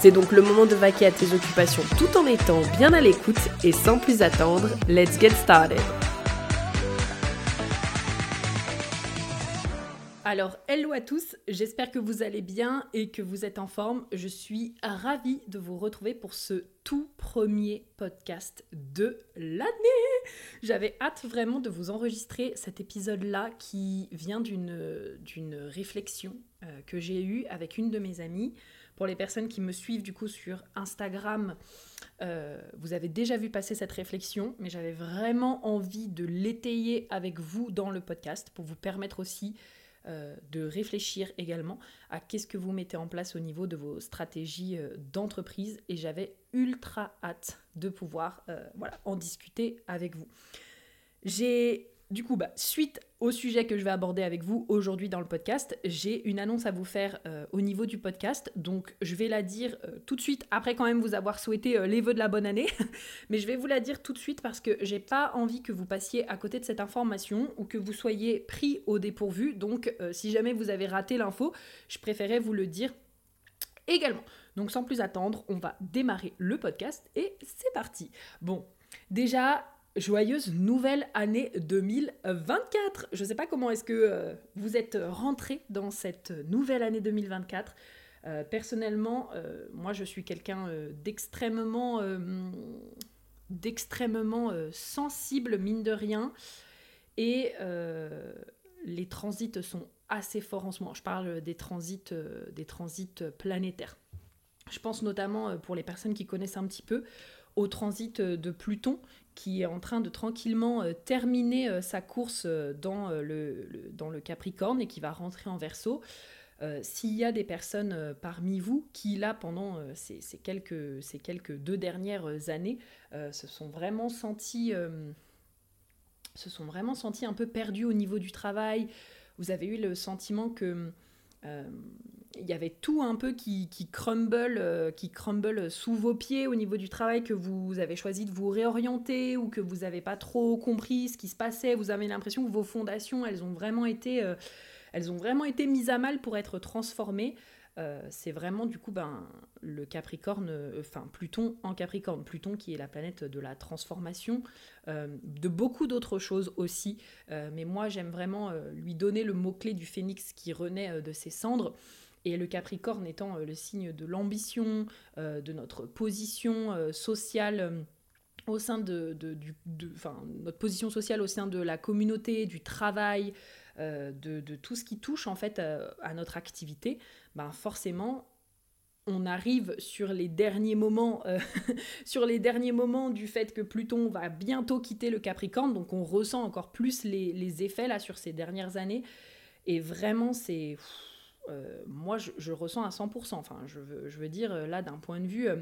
C'est donc le moment de vaquer à tes occupations tout en étant bien à l'écoute et sans plus attendre, let's get started. Alors, hello à tous, j'espère que vous allez bien et que vous êtes en forme. Je suis ravie de vous retrouver pour ce tout premier podcast de l'année. J'avais hâte vraiment de vous enregistrer cet épisode-là qui vient d'une réflexion euh, que j'ai eue avec une de mes amies. Pour les personnes qui me suivent du coup sur Instagram, euh, vous avez déjà vu passer cette réflexion, mais j'avais vraiment envie de l'étayer avec vous dans le podcast pour vous permettre aussi euh, de réfléchir également à qu'est-ce que vous mettez en place au niveau de vos stratégies euh, d'entreprise et j'avais ultra hâte de pouvoir voilà, en discuter avec vous. J'ai du coup, bah, suite au sujet que je vais aborder avec vous aujourd'hui dans le podcast, j'ai une annonce à vous faire euh, au niveau du podcast. Donc, je vais la dire euh, tout de suite, après quand même vous avoir souhaité euh, les vœux de la bonne année. Mais je vais vous la dire tout de suite parce que j'ai pas envie que vous passiez à côté de cette information ou que vous soyez pris au dépourvu. Donc, si jamais vous avez raté l'info, je préférais vous le dire également. Donc, sans plus attendre, on va démarrer le podcast et c'est parti. Bon, déjà, Joyeuse nouvelle année 2024. Je ne sais pas comment est-ce que euh, vous êtes rentré dans cette nouvelle année 2024. Euh, personnellement, euh, moi je suis quelqu'un d'extrêmement d'extrêmement sensible mine de rien et les transits sont assez forts en ce moment. Je parle des transits des transits planétaires. Je pense notamment pour les personnes qui connaissent un petit peu au transit de Pluton qui est en train de tranquillement euh, terminer euh, sa course euh, dans le, dans le Capricorne et qui va rentrer en Verseau. S'il y a des personnes parmi vous qui, là, pendant ces, quelques, ces quelques deux dernières années, se sont vraiment sentis se sont vraiment sentis un peu perdus au niveau du travail. Vous avez eu le sentiment que il y avait tout un peu qui, crumble, euh, qui crumble sous vos pieds au niveau du travail que vous avez choisi de vous réorienter ou que vous n'avez pas trop compris ce qui se passait. Vous avez l'impression que vos fondations, elles ont vraiment été, euh, elles ont vraiment été mises à mal pour être transformées. Euh, c'est vraiment du coup ben, le Capricorne, enfin Pluton en Capricorne, Pluton qui est la planète de la transformation, de beaucoup d'autres choses aussi, mais moi j'aime vraiment lui donner le mot-clé du phénix qui renaît de ses cendres. Et le Capricorne étant euh, le signe de l'ambition, euh, de notre position euh, sociale au sein de, notre position sociale au sein de la communauté, du travail, de, tout ce qui touche en fait à, notre activité, ben forcément on arrive sur les derniers moments sur les derniers moments du fait que Pluton va bientôt quitter le Capricorne, donc on ressent encore plus les, les effets là sur ces dernières années. Et vraiment c'est euh, moi, je, ressens à 100%. Enfin, je veux, dire, euh, là, d'un point de vue, euh,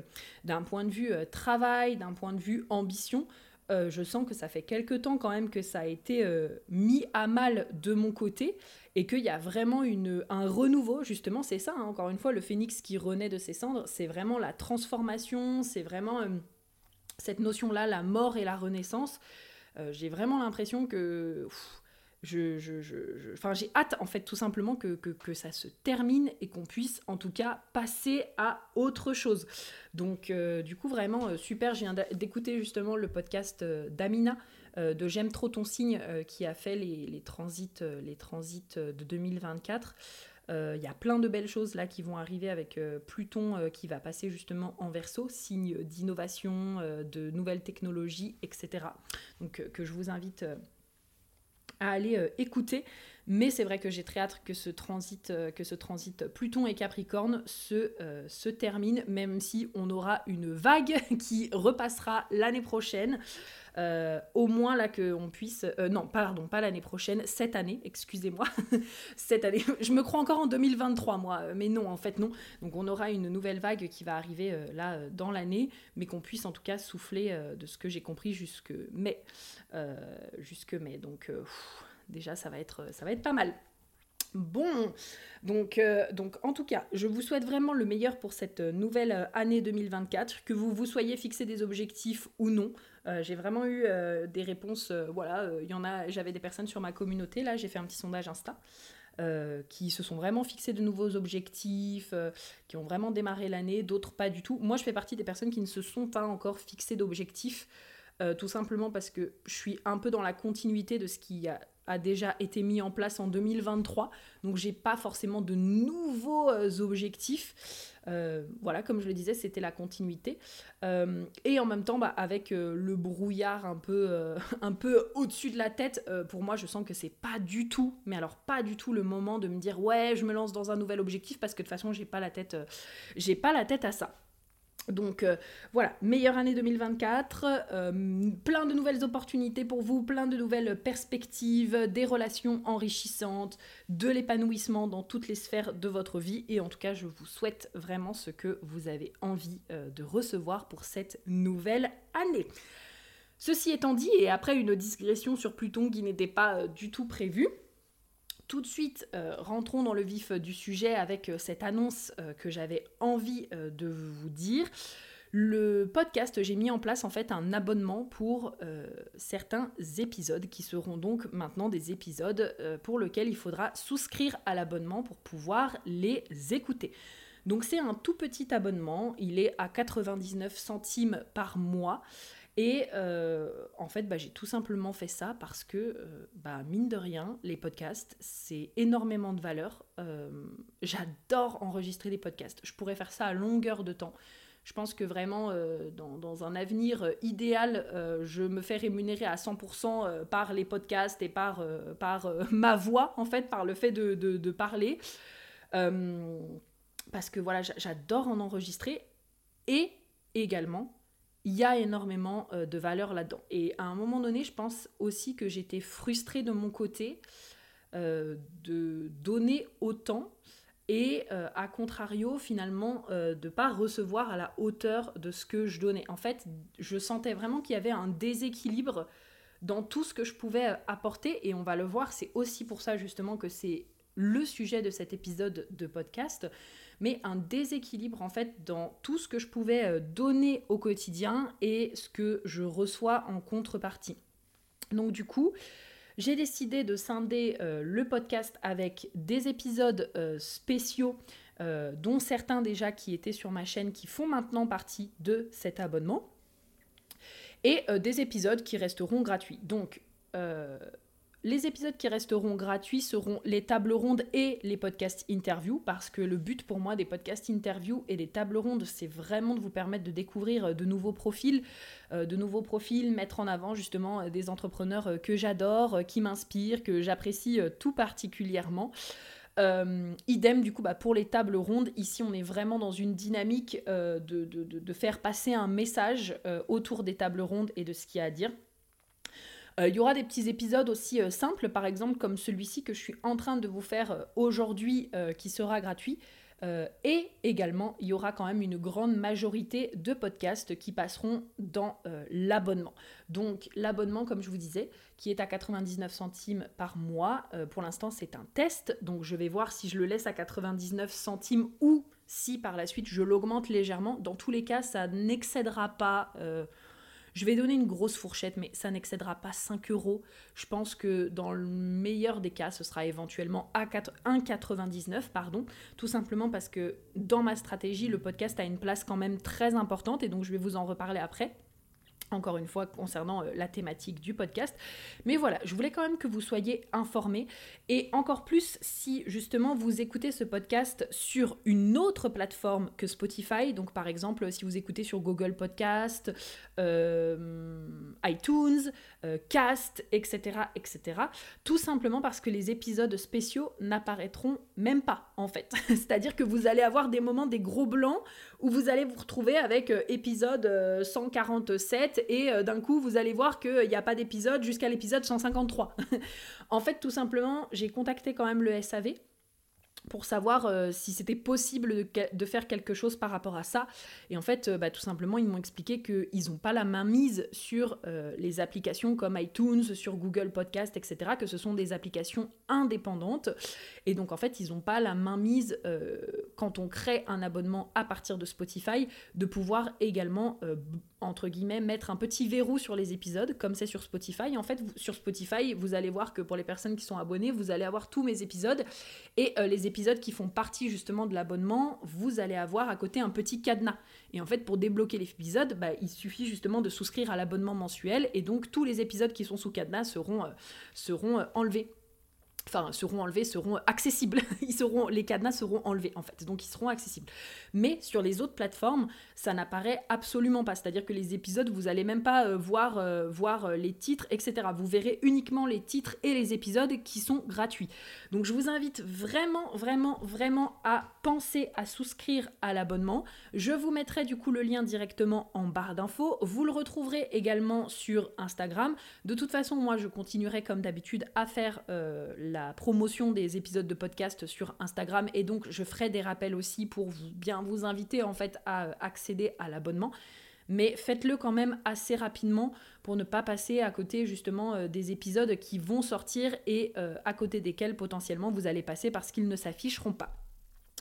d'un point de vue travail, d'un point de vue ambition, je sens que ça fait quelque temps quand même que ça a été mis à mal de mon côté et qu'il y a vraiment une, un renouveau, justement, c'est ça, hein, encore une fois, le phénix qui renaît de ses cendres, c'est vraiment la transformation, c'est vraiment cette notion-là, la mort et la renaissance. J'ai vraiment l'impression que je, je, je, enfin, j'ai hâte en fait tout simplement que, que, que ça se termine et qu'on puisse en tout cas passer à autre chose. Donc euh, du coup vraiment euh, super, viens d'écouter justement le podcast euh, d'Amina de J'aime trop ton signe qui a fait les, les transits, les transits de 2024. Il y a plein de belles choses là qui vont arriver avec Pluton qui va passer justement en verso, signe d'innovation, de nouvelles technologies, etc. Donc que je vous invite à aller euh, écouter. Mais c'est vrai que j'ai très hâte que ce transit, que ce transit Pluton et Capricorne se, se termine, même si on aura une vague qui repassera l'année prochaine. Euh, au moins là qu'on puisse... Euh, non, pardon, pas l'année prochaine, cette année, excusez-moi. cette année, je me crois encore en 2023 moi, euh, mais non, en fait non. Donc on aura une nouvelle vague qui va arriver là dans l'année, mais qu'on puisse en tout cas souffler de ce que j'ai compris jusque mai. jusque mai, donc déjà ça va, être, ça va être pas mal. Bon, donc, donc en tout cas, je vous souhaite vraiment le meilleur pour cette nouvelle année 2024, que vous vous soyez fixé des objectifs ou non. Euh, j'ai vraiment eu euh, des réponses. Euh, voilà, il y en a. J'avais des personnes sur ma communauté. Là, j'ai fait un petit sondage Insta. qui se sont vraiment fixés de nouveaux objectifs, qui ont vraiment démarré l'année, d'autres pas du tout. Moi, je fais partie des personnes qui ne se sont pas encore fixées d'objectifs, tout simplement parce que je suis un peu dans la continuité de ce qui a a déjà été mis en place en 2023. Donc j'ai pas forcément de nouveaux euh, objectifs. Euh, voilà, comme je le disais, c'était la continuité. Euh, et en même temps, bah, avec le brouillard un peu, un peu au-dessus de la tête, pour moi, je sens que c'est pas du tout, mais alors pas du tout le moment de me dire ouais, je me lance dans un nouvel objectif parce que de toute façon, j'ai pas la tête, j'ai pas la tête à ça. Donc euh, voilà, meilleure année 2024, euh, plein de nouvelles opportunités pour vous, plein de nouvelles perspectives, des relations enrichissantes, de l'épanouissement dans toutes les sphères de votre vie. Et en tout cas, je vous souhaite vraiment ce que vous avez envie euh, de recevoir pour cette nouvelle année. Ceci étant dit, et après une digression sur Pluton qui n'était pas du tout prévue, tout de suite, euh, rentrons dans le vif du sujet avec euh, cette annonce euh, que j'avais envie de vous dire. Le podcast, j'ai mis en place en fait un abonnement pour certains épisodes qui seront donc maintenant des épisodes pour lesquels il faudra souscrire à l'abonnement pour pouvoir les écouter. Donc c'est un tout petit abonnement, il est à 99 centimes par mois. Et euh, en fait, bah, j'ai tout simplement fait ça parce que, euh, bah, mine de rien, les podcasts, c'est énormément de valeur. Euh, j'adore enregistrer des podcasts. Je pourrais faire ça à longueur de temps. Je pense que vraiment, dans, un avenir idéal, je me fais rémunérer à 100% par les podcasts et par, par ma voix, en fait, par le fait de, de parler. parce que voilà, j'adore en enregistrer. Et également, il y a énormément euh, de valeur là-dedans. Et à un moment donné, je pense aussi que j'étais frustrée de mon côté euh, de donner autant et euh, à contrario finalement de ne pas recevoir à la hauteur de ce que je donnais. En fait, je sentais vraiment qu'il y avait un déséquilibre dans tout ce que je pouvais apporter et on va le voir, c'est aussi pour ça justement que c'est le sujet de cet épisode de podcast mais un déséquilibre en fait dans tout ce que je pouvais euh, donner au quotidien et ce que je reçois en contrepartie. Donc du coup, j'ai décidé de scinder euh, le podcast avec des épisodes euh, spéciaux, dont certains déjà qui étaient sur ma chaîne, qui font maintenant partie de cet abonnement, et des épisodes qui resteront gratuits. Donc les épisodes qui resteront gratuits seront les tables rondes et les podcasts interviews parce que le but pour moi des podcasts interviews et des tables rondes, c'est vraiment de vous permettre de découvrir euh, de nouveaux profils, euh, de nouveaux profils, mettre en avant justement euh, des entrepreneurs que j'adore, qui m'inspirent, que j'apprécie tout particulièrement. idem du coup bah, pour les tables rondes, ici on est vraiment dans une dynamique de, faire passer un message autour des tables rondes et de ce qu'il y a à dire. Euh, il y aura des petits épisodes aussi euh, simples, par exemple comme celui-ci que je suis en train de vous faire euh, aujourd'hui, qui sera gratuit. et également, il y aura quand même une grande majorité de podcasts qui passeront dans l'abonnement. Donc l'abonnement, comme je vous disais, qui est à 99 centimes par mois, pour l'instant c'est un test, donc je vais voir si je le laisse à 99 centimes ou si par la suite je l'augmente légèrement. Dans tous les cas, ça n'excédera pas je vais donner une grosse fourchette, mais ça n'excédera pas 5 euros. Je pense que dans le meilleur des cas, ce sera éventuellement à 1,99, pardon, tout simplement parce que dans ma stratégie, le podcast a une place quand même très importante et donc je vais vous en reparler après. Encore une fois concernant euh, la thématique du podcast. Mais voilà, je voulais quand même que vous soyez informés et encore plus si justement vous écoutez ce podcast sur une autre plateforme que Spotify, donc par exemple si vous écoutez sur Google Podcast, euh, iTunes, euh, Cast, etc., etc. Tout simplement parce que les épisodes spéciaux n'apparaîtront même pas en fait. C'est-à-dire que vous allez avoir des moments, des gros blancs où vous allez vous retrouver avec épisode 147 et euh, d'un coup vous allez voir qu'il n'y a pas d'épisode jusqu'à l'épisode 153. en fait tout simplement j'ai contacté quand même le SAV pour savoir euh, si c'était possible de, faire quelque chose par rapport à ça. Et en fait, euh, bah, tout simplement, ils m'ont expliqué qu'ils n'ont pas la main mise sur euh, les applications comme iTunes, sur Google Podcast, etc., que ce sont des applications indépendantes. Et donc, en fait, ils n'ont pas la main mise, quand on crée un abonnement à partir de Spotify, de pouvoir également, entre guillemets, mettre un petit verrou sur les épisodes, comme c'est sur Spotify. En fait, sur Spotify, vous allez voir que pour les personnes qui sont abonnées, vous allez avoir tous mes épisodes. Et les épisodes qui font partie justement de l'abonnement, vous allez avoir à côté un petit cadenas. Et en fait, pour débloquer l'épisode, bah, il suffit justement de souscrire à l'abonnement mensuel et donc tous les épisodes qui sont sous cadenas seront, euh, euh, enlevés enfin seront enlevés, seront accessibles. ils seront, les cadenas seront enlevés en fait, donc ils seront accessibles. Mais sur les autres plateformes, ça n'apparaît absolument pas. C'est-à-dire que les épisodes, vous allez même pas euh, voir, euh, voir euh, les titres, etc. Vous verrez uniquement les titres et les épisodes qui sont gratuits. Donc je vous invite vraiment, vraiment, vraiment à penser à souscrire à l'abonnement. Je vous mettrai du coup le lien directement en barre d'infos. Vous le retrouverez également sur Instagram. De toute façon, moi je continuerai comme d'habitude à faire la promotion des épisodes de podcast sur Instagram et donc je ferai des rappels aussi pour bien vous inviter en fait à accéder à l'abonnement. Mais faites-le quand même assez rapidement pour ne pas passer à côté justement euh, des épisodes qui vont sortir et euh, à côté desquels potentiellement vous allez passer parce qu'ils ne s'afficheront pas.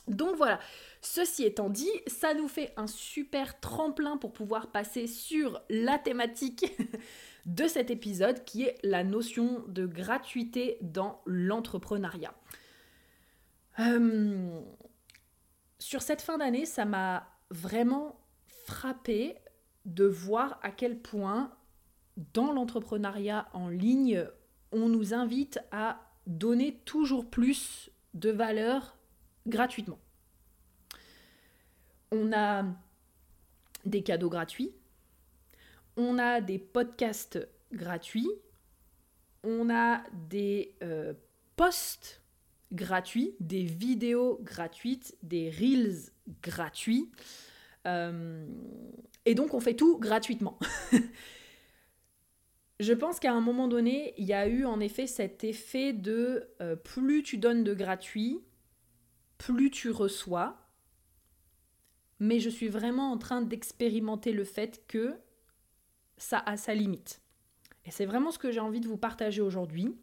Donc voilà, ceci étant dit, ça nous fait un super tremplin pour pouvoir passer sur la thématique de cet épisode qui est la notion de gratuité dans l'entrepreneuriat. Euh, sur cette fin d'année, ça m'a vraiment frappé de voir à quel point dans l'entrepreneuriat en ligne, on nous invite à donner toujours plus de valeur gratuitement. On a des cadeaux gratuits, on a des podcasts gratuits, on a des euh, posts gratuits, des vidéos gratuites, des reels gratuits. Euh, et donc on fait tout gratuitement. Je pense qu'à un moment donné, il y a eu en effet cet effet de euh, plus tu donnes de gratuit, plus tu reçois. Mais je suis vraiment en train d'expérimenter le fait que ça a sa limite. Et c'est vraiment ce que j'ai envie de vous partager aujourd'hui.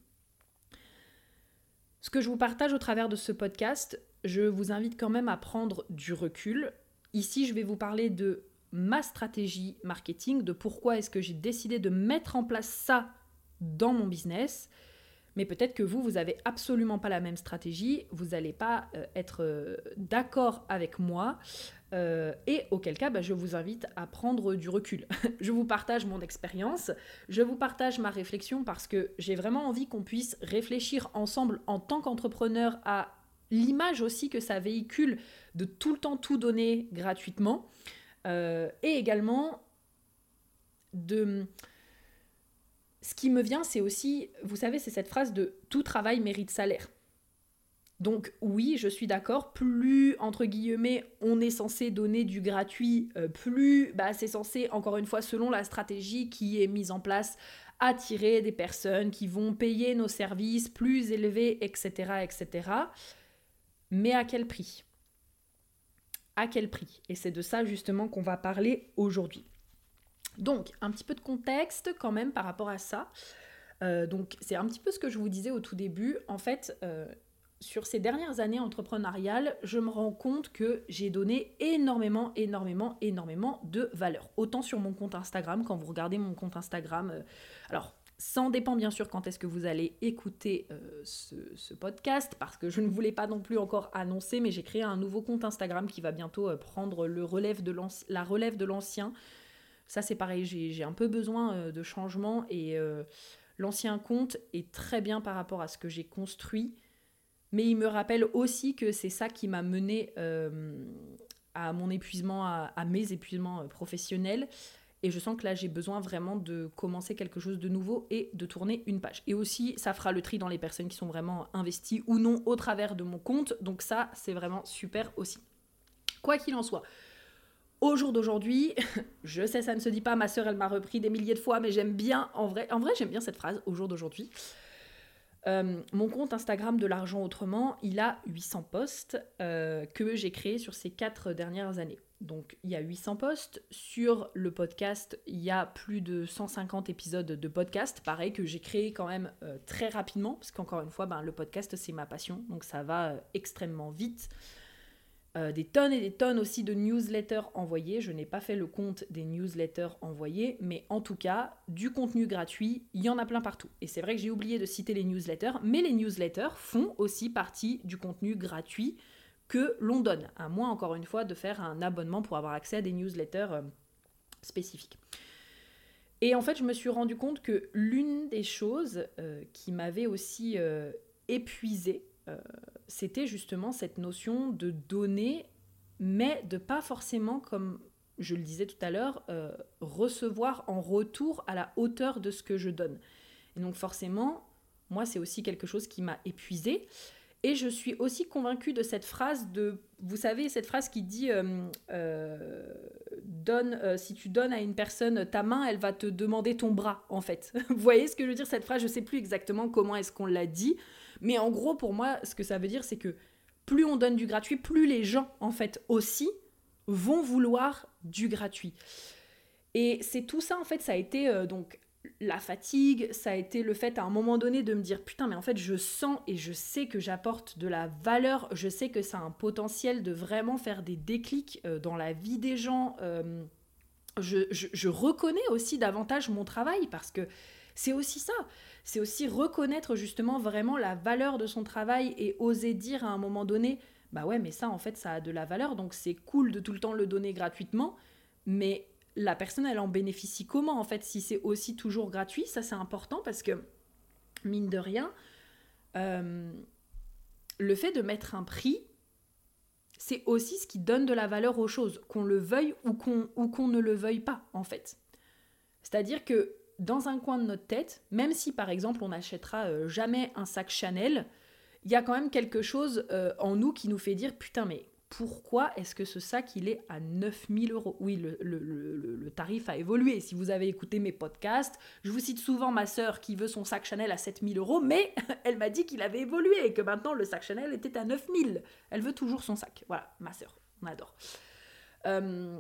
Ce que je vous partage au travers de ce podcast, je vous invite quand même à prendre du recul. Ici, je vais vous parler de ma stratégie marketing, de pourquoi est-ce que j'ai décidé de mettre en place ça dans mon business. Mais peut-être que vous, vous n'avez absolument pas la même stratégie, vous n'allez pas euh, être euh, d'accord avec moi. Euh, et auquel cas, bah, je vous invite à prendre du recul. je vous partage mon expérience, je vous partage ma réflexion parce que j'ai vraiment envie qu'on puisse réfléchir ensemble en tant qu'entrepreneur à l'image aussi que ça véhicule de tout le temps tout donner gratuitement. et également de ce qui me vient, c'est aussi, vous savez, c'est cette phrase de tout travail mérite salaire. Donc oui, je suis d'accord, plus, entre guillemets, on est censé donner du gratuit, euh, plus bah, c'est censé, encore une fois, selon la stratégie qui est mise en place, attirer des personnes qui vont payer nos services plus élevés, etc. etc. Mais à quel prix? À quel prix? Et c'est de ça justement qu'on va parler aujourd'hui. Donc, un petit peu de contexte quand même par rapport à ça. Euh, donc, c'est un petit peu ce que je vous disais au tout début. En fait, euh, sur ces dernières années entrepreneuriales, je me rends compte que j'ai donné énormément, énormément, énormément de valeur. Autant sur mon compte Instagram, quand vous regardez mon compte Instagram, euh, alors ça dépend bien sûr quand est-ce que vous allez écouter ce, podcast, parce que je ne voulais pas non plus encore annoncer, mais j'ai créé un nouveau compte Instagram qui va bientôt prendre la relève de l'ancien. Ça, c'est pareil, j'ai un peu besoin de changement et l'ancien compte est très bien par rapport à ce que j'ai construit. Mais il me rappelle aussi que c'est ça qui m'a mené à mon épuisement, à, mes épuisements professionnels. Et je sens que là, j'ai besoin vraiment de commencer quelque chose de nouveau et de tourner une page. Et aussi, ça fera le tri dans les personnes qui sont vraiment investies ou non au travers de mon compte. Donc ça, c'est vraiment super aussi. Quoi qu'il en soit, au jour d'aujourd'hui, je sais, ça ne se dit pas, ma soeur, elle m'a repris des milliers de fois, mais j'aime bien, en vrai, en vrai j'aime bien cette phrase, au jour d'aujourd'hui. Euh, mon compte Instagram de l'argent autrement, il a 800 posts euh, que j'ai créés sur ces quatre dernières années. Donc il y a 800 posts. Sur le podcast, il y a plus de 150 épisodes de podcast, pareil que j'ai créé quand même euh, très rapidement, parce qu'encore une fois, ben, le podcast c'est ma passion, donc ça va extrêmement vite. Euh, des tonnes et des tonnes aussi de newsletters envoyés. Je n'ai pas fait le compte des newsletters envoyés, mais en tout cas, du contenu gratuit, il y en a plein partout. Et c'est vrai que j'ai oublié de citer les newsletters, mais les newsletters font aussi partie du contenu gratuit que l'on donne, à moins encore une fois de faire un abonnement pour avoir accès à des newsletters euh, spécifiques. Et en fait, je me suis rendu compte que l'une des choses euh, qui m'avait aussi épuisée, c'était justement cette notion de donner, mais de pas forcément, comme je le disais tout à l'heure, euh, recevoir en retour à la hauteur de ce que je donne. Et donc forcément, moi, c'est aussi quelque chose qui m'a épuisée. Et je suis aussi convaincue de cette phrase de, vous savez, cette phrase qui dit, euh, donne, si tu donnes à une personne ta main, elle va te demander ton bras, en fait. vous voyez ce que je veux dire, cette phrase, je sais plus exactement comment est-ce qu'on l'a dit, mais en gros, pour moi, ce que ça veut dire, c'est que plus on donne du gratuit, plus les gens, en fait, aussi, vont vouloir du gratuit. Et c'est tout ça, en fait, ça a été euh, donc la fatigue, ça a été le fait à un moment donné de me dire putain, mais en fait, je sens et je sais que j'apporte de la valeur, je sais que ça a un potentiel de vraiment faire des déclics euh, dans la vie des gens. Euh, je, je, reconnais aussi davantage mon travail parce que c'est aussi ça c'est aussi reconnaître justement vraiment la valeur de son travail et oser dire à un moment donné, bah ouais, mais ça en fait ça a de la valeur, donc c'est cool de tout le temps le donner gratuitement, mais la personne elle en bénéficie comment en fait si c'est aussi toujours gratuit, ça c'est important parce que mine de rien, euh, le fait de mettre un prix, c'est aussi ce qui donne de la valeur aux choses, qu'on le veuille ou qu'on ou qu'on ne le veuille pas en fait. C'est-à-dire que dans un coin de notre tête, même si par exemple on n'achètera euh, jamais un sac Chanel, il y a quand même quelque chose euh, en nous qui nous fait dire putain mais pourquoi est-ce que ce sac il est à 9000 euros? Oui, le, tarif a évolué. Si vous avez écouté mes podcasts, je vous cite souvent ma sœur qui veut son sac Chanel à 7000 euros, mais elle m'a dit qu'il avait évolué et que maintenant le sac Chanel était à 9000. Elle veut toujours son sac. Voilà, ma sœur, on adore. Euh,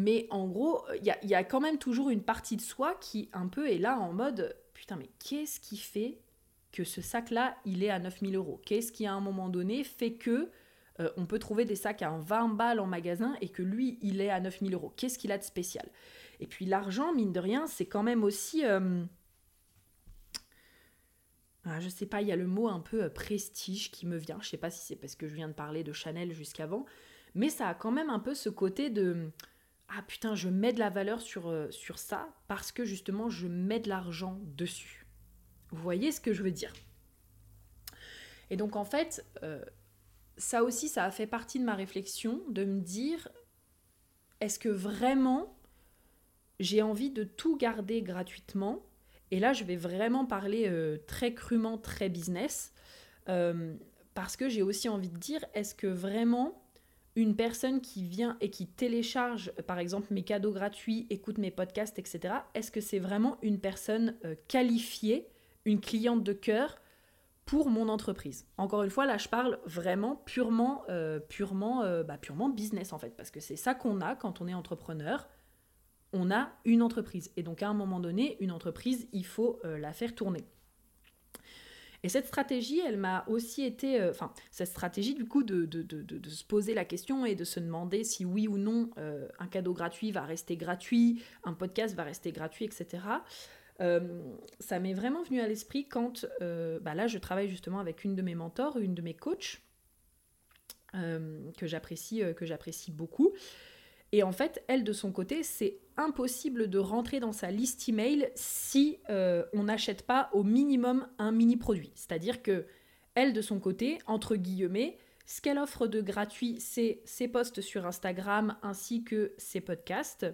mais en gros, il y a, quand même toujours une partie de soi qui un peu est là en mode putain, mais qu'est-ce qui fait que ce sac-là, il est à 9000 euros? Qu'est-ce qui à un moment donné fait que euh, on peut trouver des sacs à 20 balles en magasin et que lui, il est à 9000 euros? Qu'est-ce qu'il a de spécial? Et puis l'argent, mine de rien, c'est quand même aussi. Euh, ah, je sais pas, il y a le mot un peu euh, prestige qui me vient. Je sais pas si c'est parce que je viens de parler de Chanel jusqu'avant, mais ça a quand même un peu ce côté de ah putain, je mets de la valeur sur, euh, sur ça parce que justement, je mets de l'argent dessus. Vous voyez ce que je veux dire? Et donc en fait, euh, ça aussi, ça a fait partie de ma réflexion de me dire, est-ce que vraiment j'ai envie de tout garder gratuitement? Et là, je vais vraiment parler euh, très crûment, très business, parce que j'ai aussi envie de dire, est-ce que vraiment une personne qui vient et qui télécharge, par exemple, mes cadeaux gratuits, écoute mes podcasts, etc., est-ce que c'est vraiment une personne euh, qualifiée, une cliente de cœur pour mon entreprise? Encore une fois, là, je parle vraiment purement, euh, purement, euh, bah, purement business, en fait, parce que c'est ça qu'on a quand on est entrepreneur. On a une entreprise. Et donc, à un moment donné, une entreprise, il faut la faire tourner. Et cette stratégie, elle m'a aussi été, euh, enfin, cette stratégie du coup de, se poser la question et de se demander si oui ou non euh, un cadeau gratuit va rester gratuit, un podcast va rester gratuit, etc. Euh, ça m'est vraiment venu à l'esprit quand, bah là, je travaille justement avec une de mes mentors, une de mes coachs, que j'apprécie, que j'apprécie beaucoup. Et en fait, elle, de son côté, c'est impossible de rentrer dans sa liste email si euh, on n'achète pas au minimum un mini produit. C'est-à-dire que elle, de son côté, entre guillemets, ce qu'elle offre de gratuit, c'est ses posts sur Instagram ainsi que ses podcasts.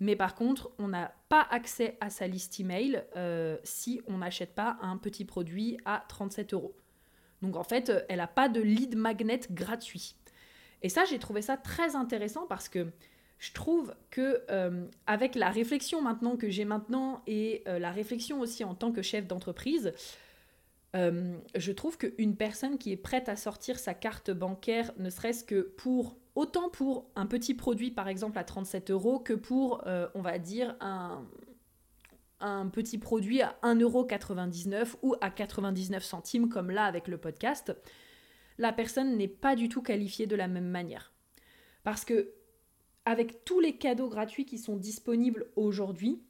Mais par contre, on n'a pas accès à sa liste email euh, si on n'achète pas un petit produit à 37 euros. Donc en fait, elle n'a pas de lead magnet gratuit. Et ça, j'ai trouvé ça très intéressant parce que je trouve que euh, avec la réflexion maintenant que j'ai maintenant et euh, la réflexion aussi en tant que chef d'entreprise, euh, je trouve qu'une personne qui est prête à sortir sa carte bancaire, ne serait-ce que pour autant pour un petit produit par exemple à 37 euros que pour, on va dire, un, un petit produit à 1,99€ ou à 99 centimes comme là avec le podcast, la personne n'est pas du tout qualifiée de la même manière. Parce que avec tous les cadeaux gratuits qui sont disponibles aujourd'hui,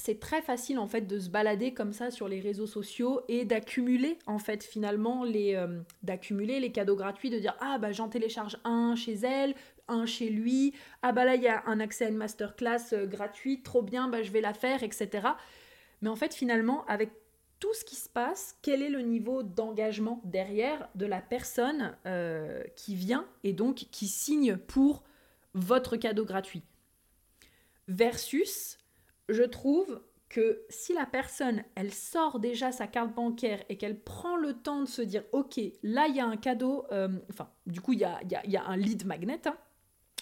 c'est très facile en fait de se balader comme ça sur les réseaux sociaux et d'accumuler en fait finalement les euh, d'accumuler les cadeaux gratuits de dire ah bah j'en télécharge un chez elle un chez lui. Ah bah là il y a un accès à une masterclass euh, gratuite trop bien bah je vais la faire etc mais en fait finalement avec tout ce qui se passe quel est le niveau d'engagement derrière de la personne euh, qui vient et donc qui signe pour votre cadeau gratuit. Versus, je trouve que si la personne, elle sort déjà sa carte bancaire et qu'elle prend le temps de se dire, ok, là, il y a un cadeau, euh, enfin, du coup, il y a, y a, un lead magnet, hein,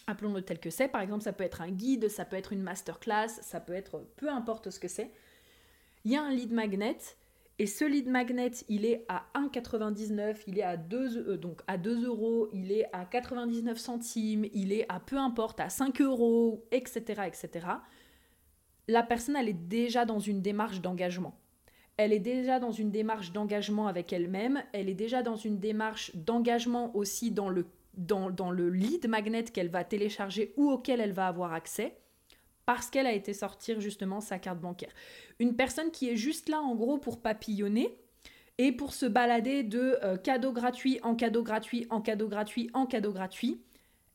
appelons-le tel que c'est, par exemple, ça peut être un guide, ça peut être une masterclass, ça peut être peu importe ce que c'est. Il y a un lead magnet, et ce lead magnet, il est à 1,99, il est à 2, euh, donc à 2 euros, il est à 99 centimes, il est à peu importe, à 5 euros, etc., etc. La personne, elle est déjà dans une démarche d'engagement. Elle est déjà dans une démarche d'engagement avec elle-même, elle est déjà dans une démarche d'engagement aussi dans le, dans, dans le lead magnet qu'elle va télécharger ou auquel elle va avoir accès parce qu'elle a été sortir justement sa carte bancaire. Une personne qui est juste là en gros pour papillonner et pour se balader de euh, cadeau gratuit en cadeau gratuit en cadeau gratuit en cadeau gratuit,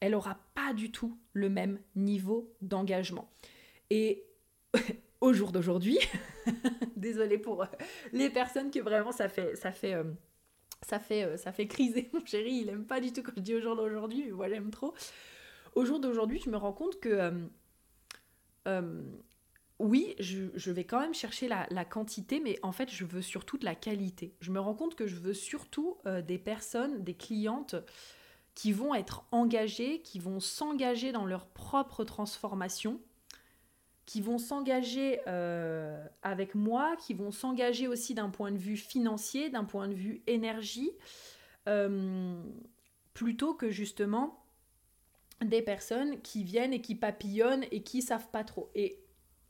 elle n'aura pas du tout le même niveau d'engagement. Et au jour d'aujourd'hui, désolé pour euh, les personnes que vraiment ça fait ça fait euh, ça fait ça fait criser mon chéri, il aime pas du tout quand je dis au jour d'aujourd'hui, moi j'aime trop. Au jour d'aujourd'hui, je me rends compte que oui, je, vais quand même chercher la, quantité, mais en fait, je veux surtout de la qualité. Je me rends compte que je veux surtout euh, des personnes, des clientes qui vont être engagées, qui vont s'engager dans leur propre transformation, qui vont s'engager euh, avec moi, qui vont s'engager aussi d'un point de vue financier, d'un point de vue énergie, plutôt que justement des personnes qui viennent et qui papillonnent et qui savent pas trop. Et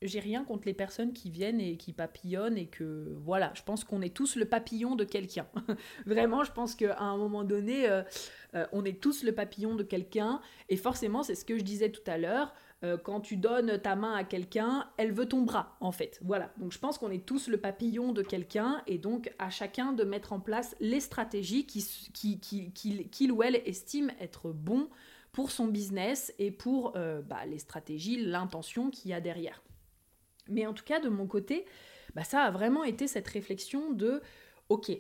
j'ai rien contre les personnes qui viennent et qui papillonnent et que voilà, je pense qu'on est tous le papillon de quelqu'un. Vraiment, je pense qu'à un moment donné, euh, euh, on est tous le papillon de quelqu'un et forcément, c'est ce que je disais tout à l'heure. Euh, quand tu donnes ta main à quelqu'un, elle veut ton bras, en fait. Voilà. Donc je pense qu'on est tous le papillon de quelqu'un et donc à chacun de mettre en place les stratégies qu'il qui, qui, ou elle estime être bon pour son business et pour euh, bah, les stratégies, l'intention qu'il y a derrière. Mais en tout cas, de mon côté, bah, ça a vraiment été cette réflexion de, ok,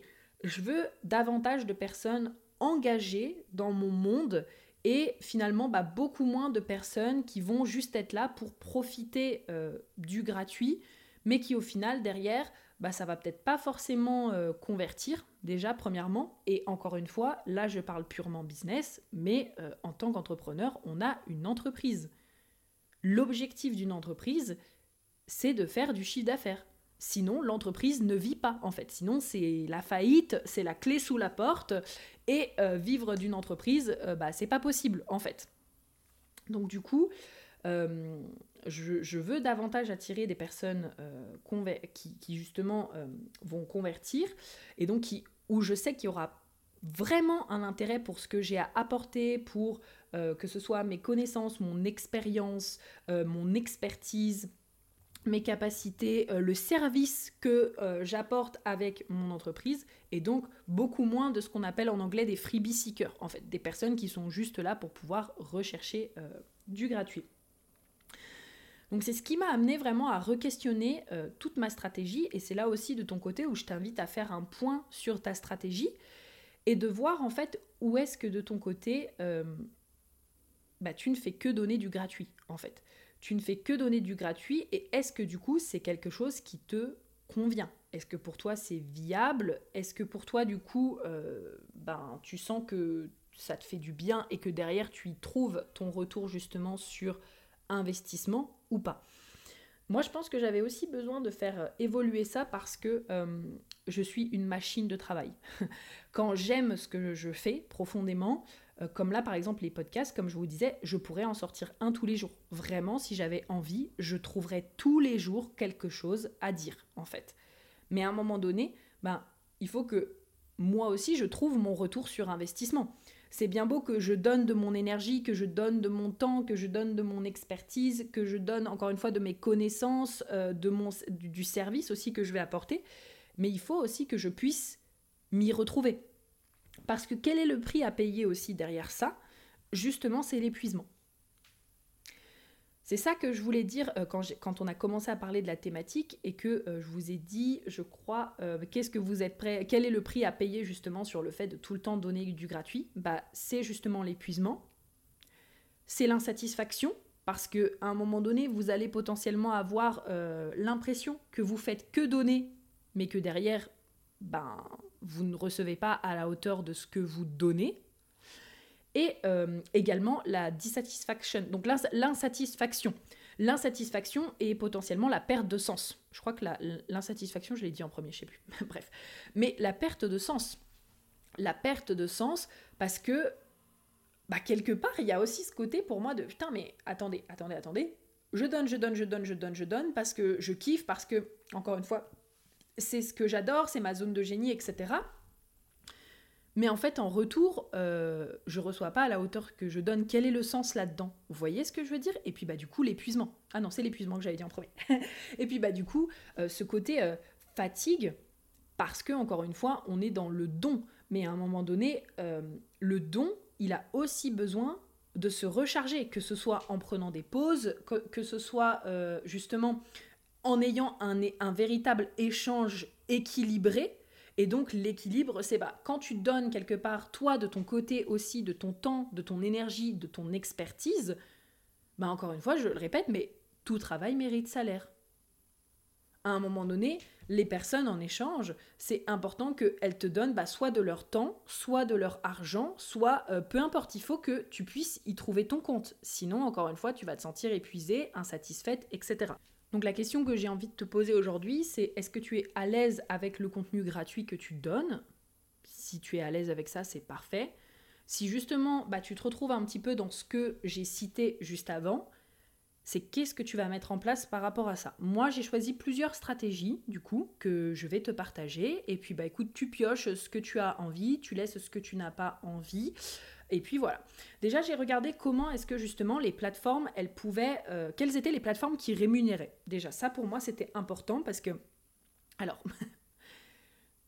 je veux davantage de personnes engagées dans mon monde et finalement bah, beaucoup moins de personnes qui vont juste être là pour profiter euh, du gratuit, mais qui au final derrière bah, ça va peut-être pas forcément euh, convertir, déjà, premièrement. Et encore une fois, là, je parle purement business, mais euh, en tant qu'entrepreneur, on a une entreprise. L'objectif d'une entreprise, c'est de faire du chiffre d'affaires. Sinon, l'entreprise ne vit pas, en fait. Sinon, c'est la faillite, c'est la clé sous la porte. Et euh, vivre d'une entreprise, bah, c'est pas possible, en fait. Donc, du coup, je, veux davantage attirer des personnes euh, qui, justement euh, vont convertir et donc qui, où je sais qu'il y aura vraiment un intérêt pour ce que j'ai à apporter, pour euh, que ce soit mes connaissances, mon expérience, mon expertise, mes capacités, le service que j'apporte avec mon entreprise, et donc beaucoup moins de ce qu'on appelle en anglais des freebie seekers, en fait, des personnes qui sont juste là pour pouvoir rechercher du gratuit. Donc c'est ce qui m'a amené vraiment à re-questionner euh, toute ma stratégie. Et c'est là aussi de ton côté où je t'invite à faire un point sur ta stratégie et de voir en fait où est-ce que de ton côté euh, bah, tu ne fais que donner du gratuit en fait. Tu ne fais que donner du gratuit et est-ce que du coup c'est quelque chose qui te convient? Est-ce que pour toi c'est viable? Est-ce que pour toi du coup euh, ben, tu sens que ça te fait du bien et que derrière tu y trouves ton retour justement sur investissement ou pas. Moi, je pense que j'avais aussi besoin de faire euh, évoluer ça parce que euh, je suis une machine de travail. Quand j'aime ce que je fais profondément, euh, comme là par exemple les podcasts, comme je vous disais, je pourrais en sortir un tous les jours. Vraiment, si j'avais envie, je trouverais tous les jours quelque chose à dire en fait. Mais à un moment donné, ben, il faut que moi aussi je trouve mon retour sur investissement. C'est bien beau que je donne de mon énergie, que je donne de mon temps, que je donne de mon expertise, que je donne encore une fois de mes connaissances, euh, du service aussi que je vais apporter, mais il faut aussi que je puisse m'y retrouver. Parce que quel est le prix à payer aussi derrière ça? Justement, c'est l'épuisement. C'est ça que je voulais dire euh, quand, on a commencé à parler de la thématique et que euh, je vous ai dit, je crois, euh, qu'est-ce que vous êtes prêt, quel est le prix à payer justement sur le fait de tout le temps donner du gratuit? Bah, c'est justement l'épuisement, c'est l'insatisfaction parce que à un moment donné, vous allez potentiellement avoir l'impression que vous faites que donner, mais que derrière, ben, vous ne recevez pas à la hauteur de ce que vous donnez et euh, également la dissatisfaction, donc l'insatisfaction. L'insatisfaction et potentiellement la perte de sens. Je crois que l'insatisfaction, je l'ai dit en premier, je sais plus. Bref. Mais la perte de sens. La perte de sens parce que, bah, quelque part, il y a aussi ce côté pour moi de putain, mais attendez, attendez, attendez. Je donne, je donne, je donne, je donne, je donne parce que je kiffe, parce que, encore une fois, c'est ce que j'adore, c'est ma zone de génie, etc. Mais en fait, en retour, euh, je reçois pas à la hauteur que je donne. Quel est le sens là-dedans? Vous voyez ce que je veux dire? Et puis, bah, du coup, l'épuisement. Ah non, c'est l'épuisement que j'avais dit en premier. et puis, bah, du coup, euh, ce côté euh, fatigue, parce que, encore une fois, on est dans le don. Mais à un moment donné, euh, le don, il a aussi besoin de se recharger, que ce soit en prenant des pauses, que, ce soit justement en ayant un véritable échange équilibré et donc l'équilibre, c'est quand tu donnes quelque part, toi, de ton côté aussi, de ton temps, de ton énergie, de ton expertise, bah encore une fois, je le répète, mais tout travail mérite salaire. À un moment donné, les personnes en échange, c'est important qu'elles te donnent bah, soit de leur temps, soit de leur argent, soit euh, peu importe, il faut que tu puisses y trouver ton compte. Sinon, encore une fois, tu vas te sentir épuisée, insatisfaite, etc. Donc la question que j'ai envie de te poser aujourd'hui, c'est est-ce que tu es à l'aise avec le contenu gratuit que tu donnes? Si tu es à l'aise avec ça, c'est parfait. Si justement bah, tu te retrouves un petit peu dans ce que j'ai cité juste avant, c'est qu'est-ce que tu vas mettre en place par rapport à ça? Moi, j'ai choisi plusieurs stratégies, du coup, que je vais te partager. Et puis, bah écoute, tu pioches ce que tu as envie, tu laisses ce que tu n'as pas envie. Et puis voilà. Déjà, j'ai regardé comment est-ce que justement les plateformes, elles pouvaient, euh, quelles étaient les plateformes qui rémunéraient. Déjà, ça pour moi, c'était important parce que, alors,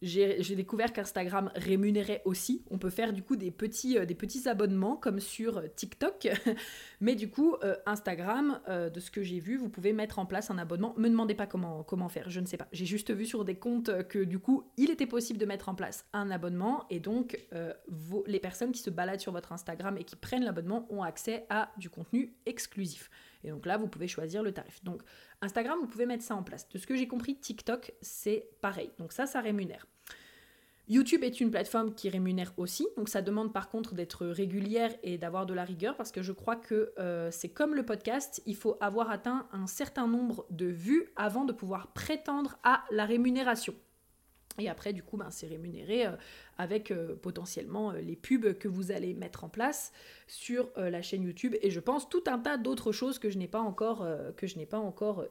j'ai découvert qu'Instagram rémunérait aussi. On peut faire du coup des petits, euh, abonnements comme sur euh, TikTok. Mais du coup, euh, Instagram, de ce que j'ai vu, vous pouvez mettre en place un abonnement. Me demandez pas comment, comment faire, je ne sais pas. J'ai juste vu sur des comptes que du coup, il était possible de mettre en place un abonnement. Et donc, les personnes qui se baladent sur votre Instagram et qui prennent l'abonnement ont accès à du contenu exclusif. Et donc là, vous pouvez choisir le tarif. Donc Instagram, vous pouvez mettre ça en place. De ce que j'ai compris, TikTok, c'est pareil. Donc ça, ça rémunère. YouTube est une plateforme qui rémunère aussi, donc ça demande par contre d'être régulière et d'avoir de la rigueur parce que je crois que euh, c'est comme le podcast, il faut avoir atteint un certain nombre de vues avant de pouvoir prétendre à la rémunération. Et après, du coup, ben, c'est rémunéré euh, avec euh, potentiellement euh, les pubs que vous allez mettre en place sur la chaîne YouTube. Et je pense tout un tas d'autres choses que je n'ai pas encore,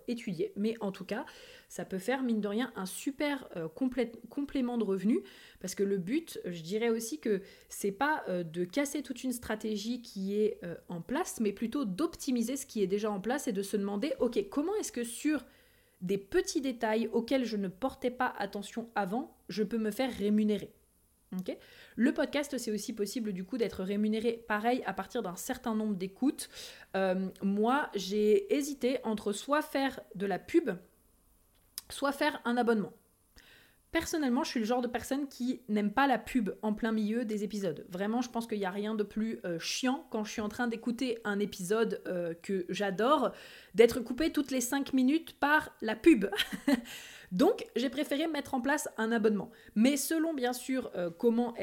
étudiées. Mais en tout cas, ça peut faire, mine de rien, un super complément de revenus. Parce que le but, je dirais aussi que c'est pas de casser toute une stratégie qui est en place, mais plutôt d'optimiser ce qui est déjà en place et de se demander, ok, comment est-ce que sur des petits détails auxquels je ne portais pas attention avant, je peux me faire rémunérer. le podcast, c'est aussi possible du coup d'être rémunéré pareil à partir d'un certain nombre d'écoutes. Euh, moi, j'ai hésité entre soit faire de la pub, soit faire un abonnement. Personnellement, je suis le genre de personne qui n'aime pas la pub en plein milieu des épisodes. Vraiment, je pense qu'il n'y a rien de plus euh, chiant quand je suis en train d'écouter un épisode euh, que j'adore, d'être coupé toutes les 5 minutes par la pub. Donc, j'ai préféré mettre en place un abonnement. Mais selon, bien sûr, euh, comment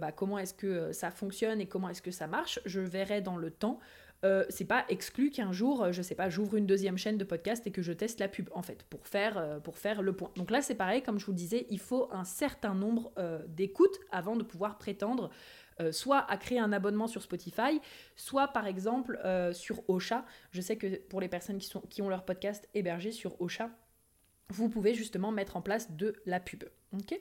bah, comment est-ce que ça fonctionne et comment est-ce que ça marche, je verrai dans le temps. Euh, c'est pas exclu qu'un jour, euh, je sais pas, j'ouvre une deuxième chaîne de podcast et que je teste la pub, en fait, pour faire, euh, le point. Donc là, c'est pareil, comme je vous disais, il faut un certain nombre d'écoutes avant de pouvoir prétendre soit à créer un abonnement sur Spotify, soit par exemple sur Ocha. Je sais que pour les personnes qui, sont, qui ont leur podcast hébergé sur Ocha, vous pouvez justement mettre en place de la pub. ok?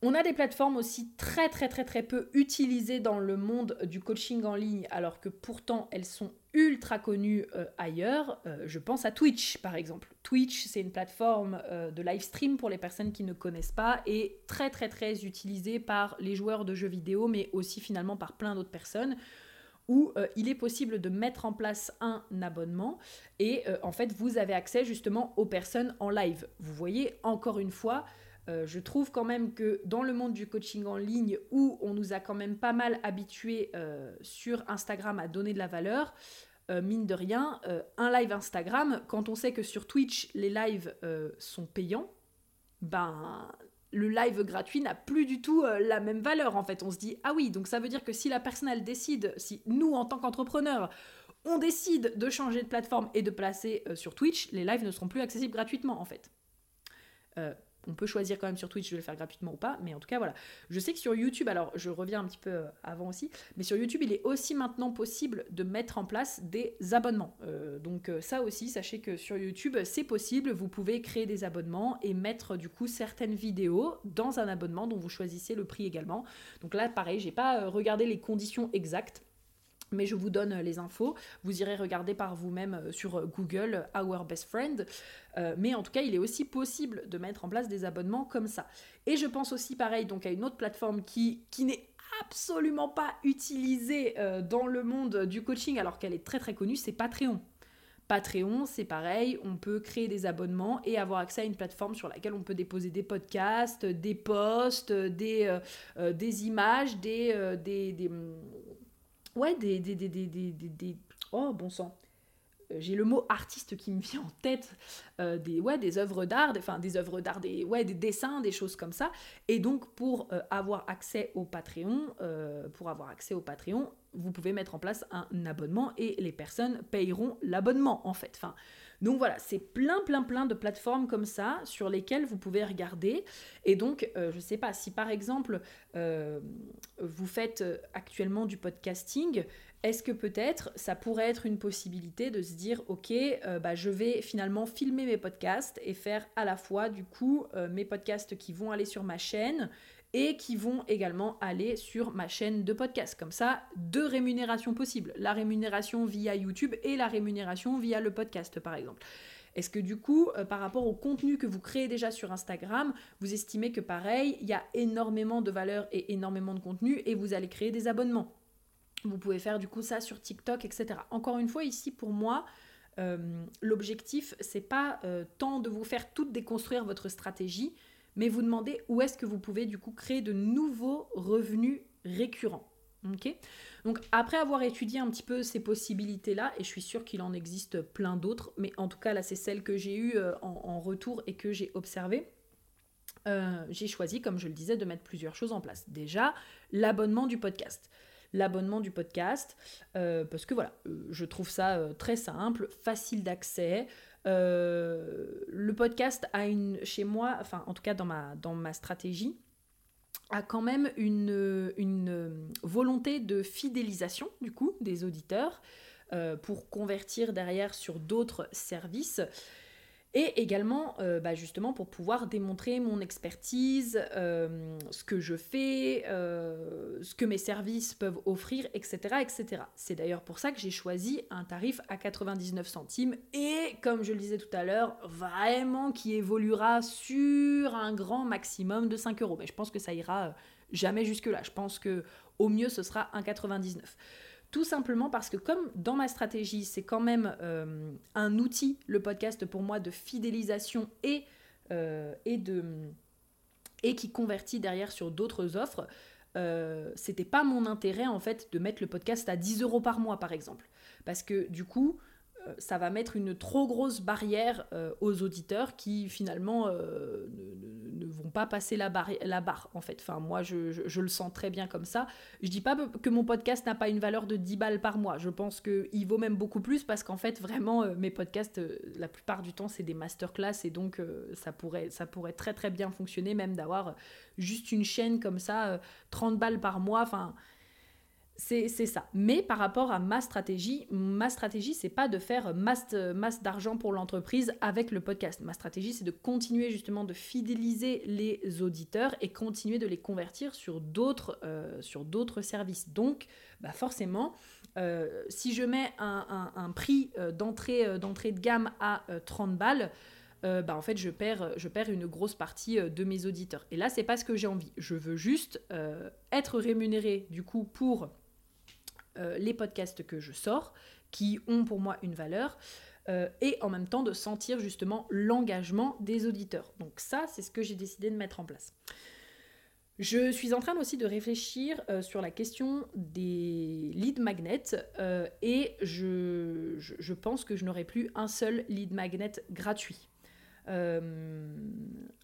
On a des plateformes aussi très très très très peu utilisées dans le monde du coaching en ligne alors que pourtant elles sont ultra connues euh, ailleurs. Euh, je pense à Twitch par exemple. Twitch c'est une plateforme euh, de live stream pour les personnes qui ne connaissent pas et très très très utilisée par les joueurs de jeux vidéo mais aussi finalement par plein d'autres personnes où il est possible de mettre en place un abonnement et en fait vous avez accès justement aux personnes en live. Vous voyez encore une fois euh, je trouve quand même que dans le monde du coaching en ligne, où on nous a quand même pas mal habitués euh, sur Instagram à donner de la valeur, euh, mine de rien, un live Instagram, quand on sait que sur Twitch, les lives sont payants, ben le live gratuit n'a plus du tout la même valeur en fait. On se dit, ah oui, donc ça veut dire que si la personne décide, si nous en tant qu'entrepreneurs, on décide de changer de plateforme et de placer sur Twitch, les lives ne seront plus accessibles gratuitement en fait. On peut choisir quand même sur Twitch de le faire gratuitement ou pas, mais en tout cas voilà. Je sais que sur YouTube, alors je reviens un petit peu euh, avant aussi, mais sur YouTube il est aussi maintenant possible de mettre en place des abonnements. Euh, donc euh, ça aussi, sachez que sur YouTube c'est possible, vous pouvez créer des abonnements et mettre du coup certaines vidéos dans un abonnement dont vous choisissez le prix également. Donc là pareil, j'ai pas regardé les conditions exactes mais je vous donne les infos. Vous irez regarder par vous-même euh, sur euh, Google Our Best Friend. Euh, mais en tout cas, il est aussi possible de mettre en place des abonnements comme ça. Et je pense aussi pareil donc à une autre plateforme qui, qui n'est absolument pas utilisée dans le monde du coaching alors qu'elle est très très connue, c'est Patreon. Patreon, c'est pareil, on peut créer des abonnements et avoir accès à une plateforme sur laquelle on peut déposer des podcasts, des posts, des, des images, des, des, ouais, des, des, des, des, Oh, bon sang. Euh, j'ai le mot artiste qui me vient en tête, euh, des, ouais, des œuvres d'art, enfin des œuvres d'art, des, ouais, des dessins, des choses comme ça. Et donc pour euh, avoir accès au Patreon, pour avoir accès au Patreon, vous pouvez mettre en place un abonnement et les personnes payeront l'abonnement en fait. Enfin, donc voilà, c'est plein, plein, plein de plateformes comme ça sur lesquelles vous pouvez regarder. Et donc, euh, je ne sais pas, si par exemple, euh, vous faites euh, actuellement du podcasting, est-ce que peut-être ça pourrait être une possibilité de se dire, ok, bah, je vais finalement filmer mes podcasts et faire à la fois du coup mes podcasts qui vont aller sur ma chaîne et qui vont également aller sur ma chaîne de podcast. Comme ça, deux rémunérations possibles. La rémunération via YouTube et la rémunération via le podcast, par exemple. Est-ce que du coup, euh, par rapport au contenu que vous créez déjà sur Instagram, vous estimez que pareil, il y a énormément de valeur et énormément de contenu et vous allez créer des abonnements? Vous pouvez faire du coup ça sur TikTok, etc. Encore une fois, ici pour moi, euh, l'objectif, c'est pas euh, tant de vous faire tout déconstruire votre stratégie, mais vous demandez où est-ce que vous pouvez du coup créer de nouveaux revenus récurrents. ok? Donc après avoir étudié un petit peu ces possibilités-là, et je suis sûre qu'il en existe plein d'autres, mais en tout cas là c'est celle que j'ai eue euh, en, retour et que j'ai observée, euh, j'ai choisi, comme je le disais, de mettre plusieurs choses en place. Déjà, l'abonnement du podcast l'abonnement du podcast, euh, parce que voilà, je trouve ça très simple, facile d'accès, euh, le podcast a une, chez moi, enfin en tout cas dans ma, dans ma stratégie, a quand même une, une volonté de fidélisation du coup des auditeurs euh, pour convertir derrière sur d'autres services et également euh, bah, justement pour pouvoir démontrer mon expertise, euh, ce que je fais, euh, ce que mes services peuvent offrir, etc. etc. C'est d'ailleurs pour ça que j'ai choisi un tarif à 99 centimes et comme je le disais tout à l'heure, vraiment qui évoluera sur un grand maximum de 5 euros. Mais je pense que ça ira jamais jusque-là. Je pense que au mieux, ce sera 1,99. Tout simplement parce que comme dans ma stratégie, c'est quand même euh, un outil, le podcast, pour moi, de fidélisation et, euh, de, et qui convertit derrière sur d'autres offres, euh, c'était pas mon intérêt en fait de mettre le podcast à 10 euros par mois par exemple. Parce que du coup, ça va mettre une trop grosse barrière euh, aux auditeurs qui finalement euh, ne, vont pas passer la, barre, la barre en fait. Enfin moi je, le sens très bien comme ça. Je dis pas que mon podcast n'a pas une valeur de 10 balles par mois. Je pense qu'il vaut même beaucoup plus parce qu'en fait vraiment mes podcasts la plupart du temps c'est des masterclass et donc ça, pourrait, ça pourrait très très bien fonctionner même d'avoir juste une chaîne comme ça 30 balles par mois. Enfin c'est ça. Mais par rapport à ma stratégie, ma stratégie, c'est pas de faire masse, d'argent pour l'entreprise avec le podcast. Ma stratégie, c'est de continuer justement de fidéliser les auditeurs et continuer de les convertir sur d'autres euh, services. Donc, bah forcément, euh, si je mets un, prix euh, d'entrée de gamme à 30 balles, bah en fait je perds, je perds une grosse partie de mes auditeurs. Et là, c'est pas ce que j'ai envie. Je veux juste être rémunéré du coup pour les podcasts que je sors, qui ont pour moi une valeur, euh, et en même temps de sentir justement l'engagement des auditeurs. Donc ça, c'est ce que j'ai décidé de mettre en place. Je suis en train aussi de réfléchir euh, sur la question des lead magnets et je, pense que je n'aurai plus un seul lead magnet gratuit. Euh,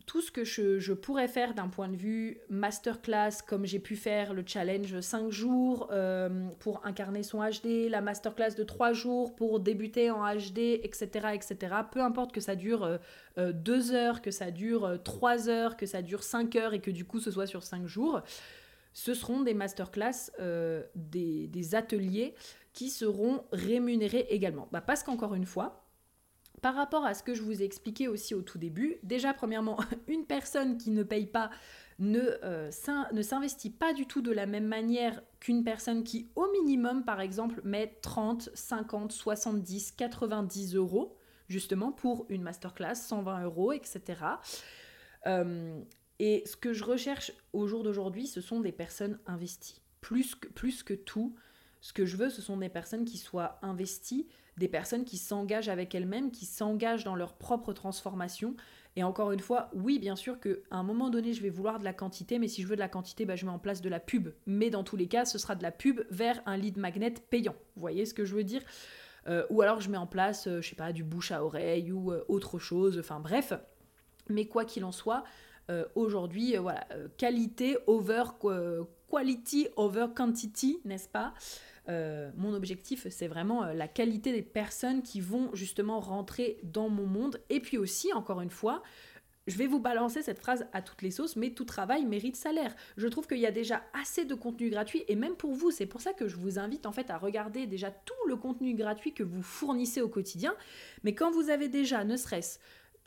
tout ce que je, pourrais faire d'un point de vue masterclass, comme j'ai pu faire le challenge 5 jours euh, pour incarner son HD, la masterclass de 3 jours pour débuter en HD, etc. etc. Peu importe que ça dure 2 euh, heures, que ça dure 3 heures, que ça dure 5 heures et que du coup ce soit sur 5 jours, ce seront des masterclass, des, ateliers qui seront rémunérés également. Bah parce qu'encore une fois, par rapport à ce que je vous ai expliqué aussi au tout début, déjà premièrement, une personne qui ne paye pas ne, euh, ne s'investit pas du tout de la même manière qu'une personne qui au minimum par exemple met 30, 50, 70, 90 euros justement pour une masterclass, 120 euros, etc. Euh, et ce que je recherche au jour d'aujourd'hui, ce sont des personnes investies. Plus que tout, ce que je veux, ce sont des personnes qui soient investies des personnes qui s'engagent avec elles-mêmes, qui s'engagent dans leur propre transformation. Et encore une fois, oui, bien sûr qu'à un moment donné, je vais vouloir de la quantité, mais si je veux de la quantité, bah, je mets en place de la pub. Mais dans tous les cas, ce sera de la pub vers un lead magnet payant. Vous voyez ce que je veux dire? Euh, Ou alors je mets en place, euh, je sais pas, du bouche à oreille ou euh, autre chose. Enfin bref. Mais quoi qu'il en soit, aujourd'hui, voilà, qualité over quality over quantity, n'est-ce pas? Euh, mon objectif, c'est vraiment euh, la qualité des personnes qui vont justement rentrer dans mon monde. Et puis aussi, encore une fois, je vais vous balancer cette phrase à toutes les sauces, mais tout travail mérite salaire. Je trouve qu'il y a déjà assez de contenu gratuit, et même pour vous, c'est pour ça que je vous invite en fait à regarder déjà tout le contenu gratuit que vous fournissez au quotidien. Mais quand vous avez déjà, ne serait-ce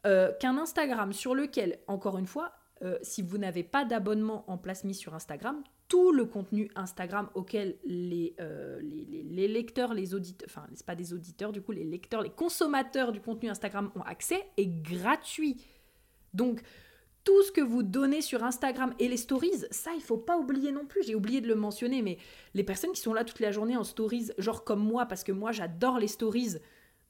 euh, qu'un Instagram sur lequel, encore une fois, si vous n'avez pas d'abonnement en place mis sur Instagram, tout le contenu Instagram auquel les, euh, les, lecteurs, les auditeurs, enfin, c'est pas des auditeurs, du coup, les lecteurs, les consommateurs du contenu Instagram ont accès est gratuit. Donc, tout ce que vous donnez sur Instagram et les stories, ça, il faut pas oublier non plus. J'ai oublié de le mentionner, mais les personnes qui sont là toute la journée en stories, genre comme moi, parce que moi, j'adore les stories,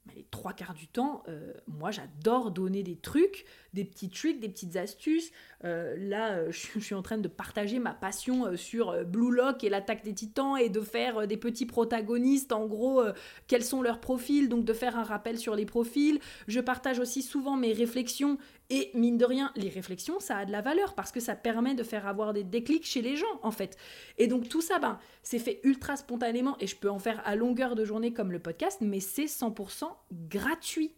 mais les trois quarts du temps, euh, moi j'adore donner des trucs, des petits tricks, des petites astuces. Euh, là, euh, je, suis en train de partager ma passion sur Blue Lock et l'attaque des titans et de faire des petits protagonistes, en gros, quels sont leurs profils, donc de faire un rappel sur les profils. Je partage aussi souvent mes réflexions et mine de rien, les réflexions, ça a de la valeur parce que ça permet de faire avoir des déclics chez les gens, en fait. Et donc tout ça, ben, c'est fait ultra spontanément et je peux en faire à longueur de journée comme le podcast, mais c'est 100% gratuit.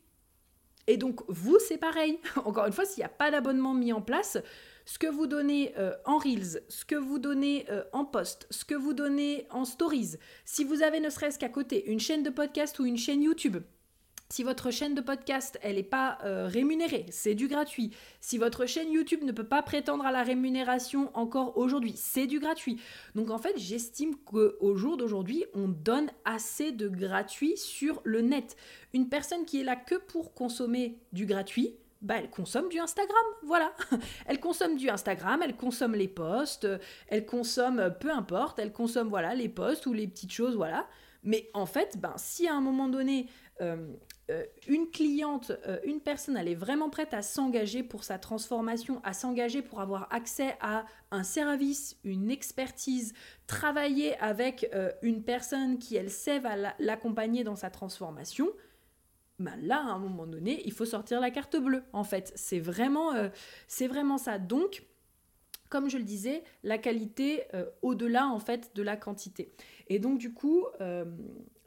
Et donc vous, c'est pareil. Encore une fois, s'il n'y a pas d'abonnement mis en place, ce que vous donnez euh, en Reels, ce que vous donnez euh, en post, ce que vous donnez en stories, si vous avez ne serait-ce qu'à côté une chaîne de podcast ou une chaîne YouTube, si votre chaîne de podcast, elle n'est pas euh, rémunérée, c'est du gratuit. Si votre chaîne YouTube ne peut pas prétendre à la rémunération encore aujourd'hui, c'est du gratuit. Donc en fait, j'estime qu'au jour d'aujourd'hui, on donne assez de gratuit sur le net. Une personne qui est là que pour consommer du gratuit, bah, elle consomme du Instagram, voilà. elle consomme du Instagram, elle consomme les posts, elle consomme, peu importe, elle consomme, voilà, les posts ou les petites choses, voilà. Mais en fait, ben, si à un moment donné, euh, euh, une cliente, euh, une personne, elle est vraiment prête à s'engager pour sa transformation, à s'engager pour avoir accès à un service, une expertise, travailler avec une personne qui, elle, sait va l'accompagner dans sa transformation, ben là, à un moment donné, il faut sortir la carte bleue, en fait. C'est vraiment, vraiment ça. Donc, comme je le disais, la qualité au-delà, en fait, de la quantité. Et donc, du coup, euh,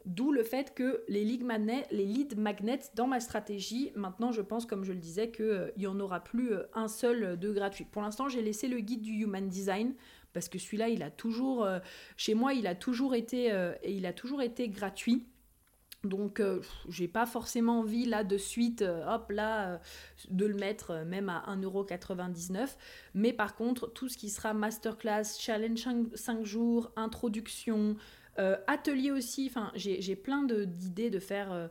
d'où le fait que les lead, magnets, dans ma stratégie, maintenant, je pense, comme je le disais, qu'il euh, n'y en aura plus euh, un seul de gratuit. Pour l'instant, j'ai laissé le guide du Human Design parce que celui-là, il a toujours, chez moi, il a toujours été, il a toujours été gratuit. Donc, j'ai pas forcément envie là de suite, hop là, de le mettre même à 1,99€. Mais par contre, tout ce qui sera masterclass, challenge 5 jours, introduction, euh, atelier aussi, enfin, j'ai plein d'idées de, faire. Euh,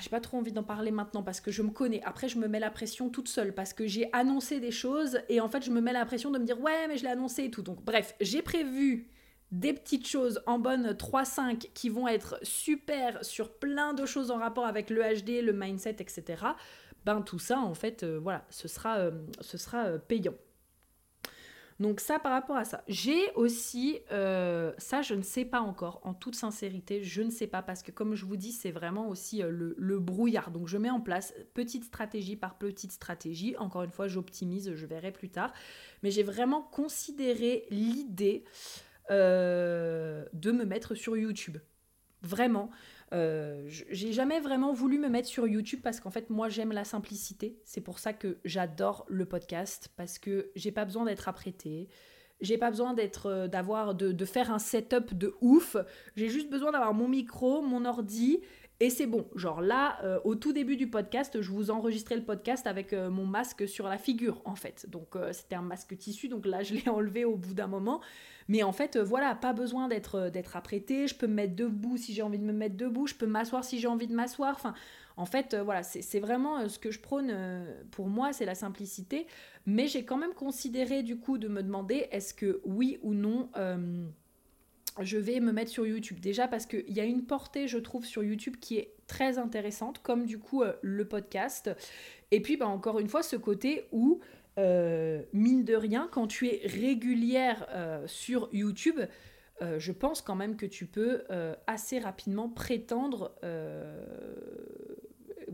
j'ai pas trop envie d'en parler maintenant parce que je me connais. Après, je me mets la pression toute seule parce que j'ai annoncé des choses et en fait, je me mets la pression de me dire ouais, mais je l'ai annoncé et tout. Donc, bref, j'ai prévu des petites choses en bonne 3-5 qui vont être super sur plein de choses en rapport avec le HD, le mindset, etc. Ben tout ça, en fait, euh, voilà, ce sera, ce sera payant. Donc ça par rapport à ça. J'ai aussi, euh, ça je ne sais pas encore, en toute sincérité, je ne sais pas parce que comme je vous dis, c'est vraiment aussi euh, le, brouillard. Donc je mets en place petite stratégie par petite stratégie. Encore une fois, j'optimise, je verrai plus tard. Mais j'ai vraiment considéré l'idée euh, de me mettre sur YouTube. Vraiment. Euh, j'ai jamais vraiment voulu me mettre sur YouTube parce qu'en fait, moi, j'aime la simplicité. C'est pour ça que j'adore le podcast parce que j'ai pas besoin d'être apprêtée. J'ai pas besoin d'être, euh, d'avoir, de, de, faire un setup de ouf. J'ai juste besoin d'avoir mon micro, mon ordi et c'est bon. Genre là, euh, au tout début du podcast, je vous enregistrais le podcast avec mon masque sur la figure en fait. Donc c'était un masque tissu, donc là je l'ai enlevé au bout d'un moment. Mais en fait, euh, voilà, pas besoin d'être euh, d'être apprêté. Je peux me mettre debout si j'ai envie de me mettre debout. Je peux m'asseoir si j'ai envie de m'asseoir. Enfin, en fait, euh, voilà, c'est vraiment ce que je prône pour moi, c'est la simplicité. Mais j'ai quand même considéré du coup de me demander est-ce que oui ou non je vais me mettre sur YouTube. Déjà parce qu'il y a une portée, je trouve, sur YouTube qui est très intéressante, comme du coup le podcast. Et puis, bah, encore une fois, ce côté où euh, mine de rien, quand tu es régulière euh, sur YouTube, euh, je pense quand même que tu peux assez rapidement prétendre,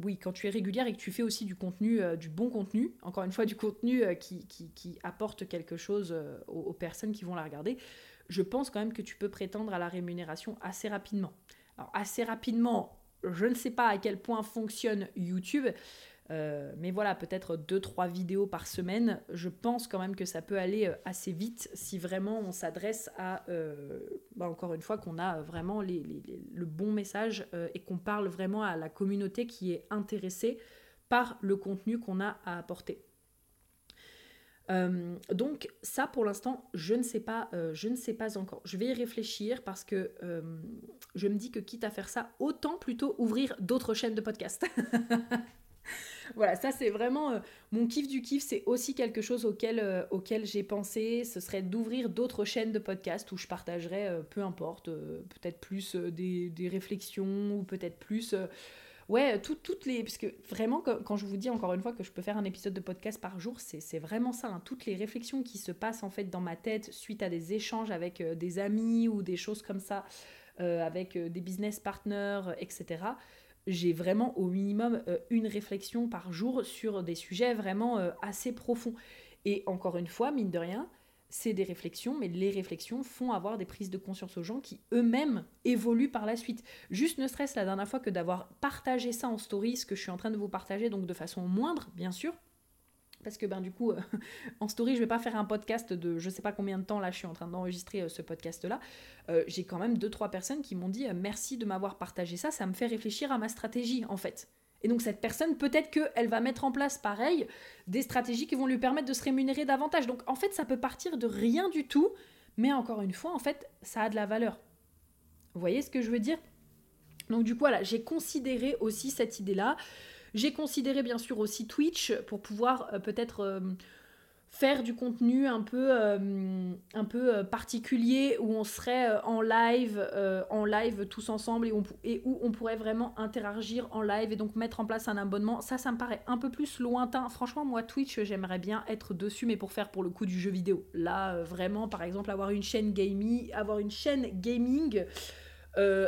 oui, quand tu es régulière et que tu fais aussi du contenu, du bon contenu, encore une fois du contenu qui, apporte quelque chose aux, personnes qui vont la regarder, je pense quand même que tu peux prétendre à la rémunération assez rapidement. Alors assez rapidement, je ne sais pas à quel point fonctionne YouTube, euh, mais voilà, peut-être 2-3 vidéos par semaine. Je pense quand même que ça peut aller euh, assez vite si vraiment on s'adresse à, euh, bah, encore une fois, qu'on a vraiment le bon message et qu'on parle vraiment à la communauté qui est intéressée par le contenu qu'on a à apporter. Donc ça pour l'instant je ne sais pas je ne sais pas encore. Je vais y réfléchir parce que je me dis que quitte à faire ça autant plutôt ouvrir d'autres chaînes de podcast voilà, ça c'est vraiment euh, mon kiff du kiff, c'est aussi quelque chose auquel, euh, auquel j'ai pensé, ce serait d'ouvrir d'autres chaînes de podcast où je partagerais, euh, peu importe, peut-être plus des, des, réflexions ou peut-être plus... ouais, toutes les... Parce que vraiment, quand, je vous dis encore une fois que je peux faire un épisode de podcast par jour, c'est vraiment ça, hein. toutes les réflexions qui se passent en fait dans ma tête suite à des échanges avec des amis ou des choses comme ça, avec des business partners, etc j'ai vraiment au minimum euh, une réflexion par jour sur des sujets vraiment euh, assez profonds. Et encore une fois, mine de rien, c'est des réflexions, mais les réflexions font avoir des prises de conscience aux gens qui eux-mêmes évoluent par la suite. Juste ne serait-ce la dernière fois que d'avoir partagé ça en story, ce que je suis en train de vous partager, donc de façon moindre, bien sûr, parce que ben du coup euh, en story je vais pas faire un podcast de je sais pas combien de temps là je suis en train d'enregistrer euh, ce podcast là euh, j'ai quand même deux trois personnes qui m'ont dit merci de m'avoir partagé ça ça me fait réfléchir à ma stratégie en fait et donc cette personne peut-être qu'elle va mettre en place pareil des stratégies qui vont lui permettre de se rémunérer davantage. Donc en fait ça peut partir de rien du tout mais encore une fois en fait ça a de la valeur. Vous voyez ce que je veux dire? Donc du coup voilà j'ai considéré aussi cette idée là J'ai considéré bien sûr aussi Twitch pour pouvoir peut-être faire du contenu un peu, euh, un peu euh, particulier où on serait euh, en live, en live tous ensemble et, où on pourrait vraiment interagir en live et donc mettre en place un abonnement. Ça, ça me paraît un peu plus lointain. Franchement, moi, Twitch, j'aimerais bien être dessus, mais pour faire pour le coup du jeu vidéo. Là, vraiment, par exemple, avoir une chaîne gaming, avoir une chaîne gaming.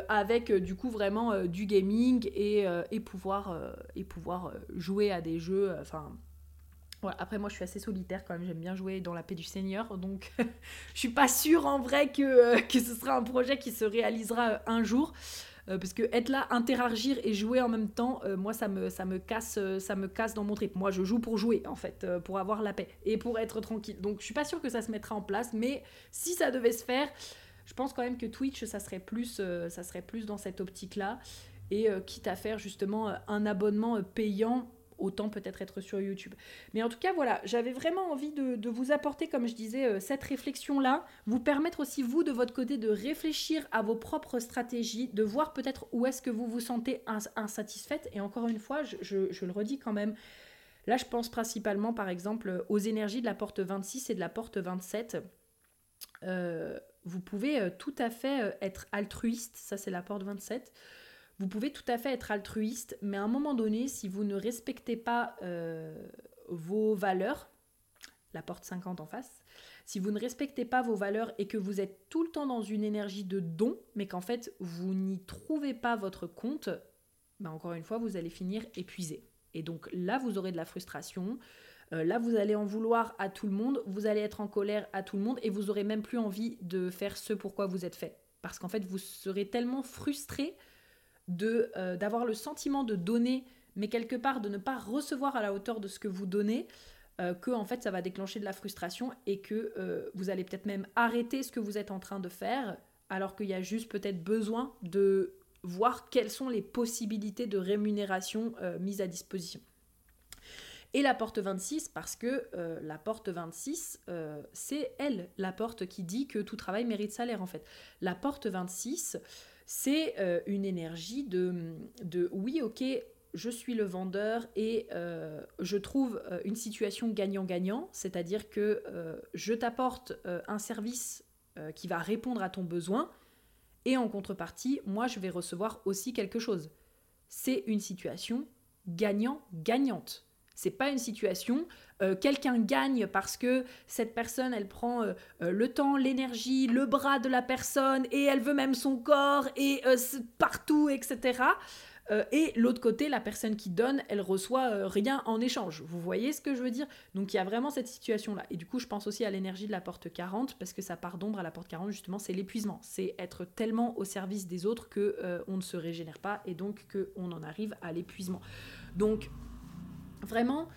avec du coup vraiment du gaming et, et pouvoir, et pouvoir jouer à des jeux, enfin après, moi, je suis assez solitaire quand même. J'aime bien jouer dans la paix du Seigneur. Donc, je suis pas sûre en vrai que, euh, que ce sera un projet qui se réalisera euh, un jour. Euh, parce que être là, interagir et jouer en même temps, moi, ça me, ça, me casse, ça me casse dans mon trip. Moi, je joue pour jouer, en fait, pour avoir la paix et pour être tranquille. Donc, je suis pas sûre que ça se mettra en place. Mais si ça devait se faire, je pense quand même que Twitch, ça serait plus, ça serait plus dans cette optique-là. Et quitte à faire justement un abonnement payant autant peut-être être sur YouTube. Mais en tout cas, voilà, j'avais vraiment envie de, vous apporter, comme je disais, euh, cette réflexion-là, vous permettre aussi, vous, de votre côté, de réfléchir à vos propres stratégies, de voir peut-être où est-ce que vous vous sentez insatisfaite. Et encore une fois, je, le redis quand même, là, je pense principalement, par exemple, aux énergies de la porte 26 et de la porte 27. Euh, vous pouvez euh, tout à fait être altruiste, ça c'est la porte 27. Vous pouvez tout à fait être altruiste, mais à un moment donné, si vous ne respectez pas euh, vos valeurs, la porte 50 en face, si vous ne respectez pas vos valeurs et que vous êtes tout le temps dans une énergie de don, mais qu'en fait vous n'y trouvez pas votre compte, ben encore une fois, vous allez finir épuisé. Et donc là, vous aurez de la frustration. Euh, là, vous allez en vouloir à tout le monde, vous allez être en colère à tout le monde et vous aurez même plus envie de faire ce pourquoi vous êtes fait. Parce qu'en fait, vous serez tellement frustré euh, d'avoir le sentiment de donner, mais quelque part de ne pas recevoir à la hauteur de ce que vous donnez, euh, que en fait ça va déclencher de la frustration et que euh, vous allez peut-être même arrêter ce que vous êtes en train de faire, alors qu'il y a juste peut-être besoin de voir quelles sont les possibilités de rémunération mises à disposition. Et la porte 26, parce que la porte 26, c'est elle, la porte qui dit que tout travail mérite salaire en fait. La porte 26, c'est euh, une énergie de, de oui, ok, je suis le vendeur et euh, je trouve euh, une situation gagnant-gagnant, c'est-à-dire que je t'apporte un service qui va répondre à ton besoin et en contrepartie, moi, je vais recevoir aussi quelque chose. C'est une situation gagnant-gagnante. C'est pas une situation euh, quelqu'un gagne parce que cette personne elle prend euh, euh, le temps, l'énergie, le bras de la personne et elle veut même son corps et partout etc. et l'autre côté, la personne qui donne, elle reçoit rien en échange. Vous voyez ce que je veux dire? Donc il y a vraiment cette situation-là. Et du coup, je pense aussi à l'énergie de la porte 40, parce que ça part d'ombre à la porte 40, justement, c'est l'épuisement. C'est être tellement au service des autres que on ne se régénère pas et donc qu'on en arrive à l'épuisement. Donc Vraiment,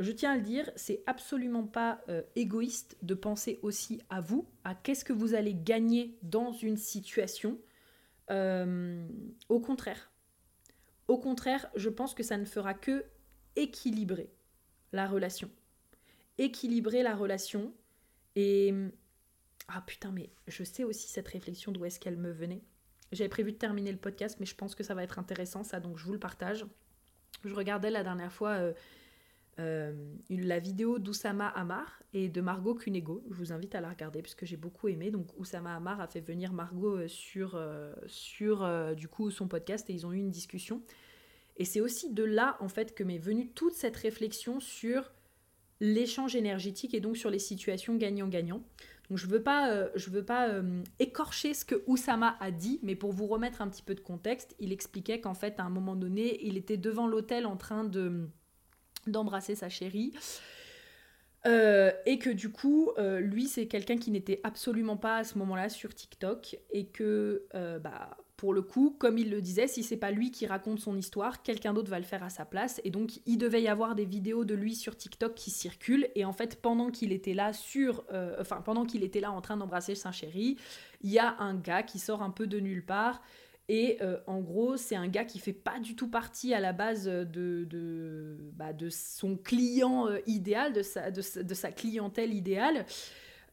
je tiens à le dire, c'est absolument pas euh, égoïste de penser aussi à vous, à qu'est-ce que vous allez gagner dans une situation. Euh, au contraire. Au contraire, je pense que ça ne fera que équilibrer la relation. Équilibrer la relation. Et. Ah putain, mais je sais aussi cette réflexion d'où est-ce qu'elle me venait. J'avais prévu de terminer le podcast, mais je pense que ça va être intéressant, ça, donc je vous le partage. Je regardais la dernière fois euh, euh, la vidéo d'Oussama Amar et de Margot Cunego. Je vous invite à la regarder puisque j'ai beaucoup aimé. Donc Oussama Amar a fait venir Margot euh, sur, sur du coup son podcast et ils ont eu une discussion. Et c'est aussi de là en fait que m'est venue toute cette réflexion sur l'échange énergétique et donc sur les situations gagnant-gagnant. Donc je veux pas, euh, je veux pas euh, écorcher ce que Oussama a dit, mais pour vous remettre un petit peu de contexte, il expliquait qu'en fait à un moment donné, il était devant l'hôtel en train de d'embrasser sa chérie. Euh, et que du coup, lui, c'est quelqu'un qui n'était absolument pas à ce moment-là sur TikTok et que bah, pour le coup, comme il le disait, si c'est pas lui qui raconte son histoire, quelqu'un d'autre va le faire à sa place. Et donc, il devait y avoir des vidéos de lui sur TikTok qui circulent. Et en fait, pendant qu'il était là sur, euh, enfin, pendant qu'il était là en train d'embrasser saint chéri, il y a un gars qui sort un peu de nulle part. Et euh, en gros, c'est un gars qui fait pas du tout partie à la base de, de, bah, de son client euh, idéal, de sa, de sa clientèle idéale.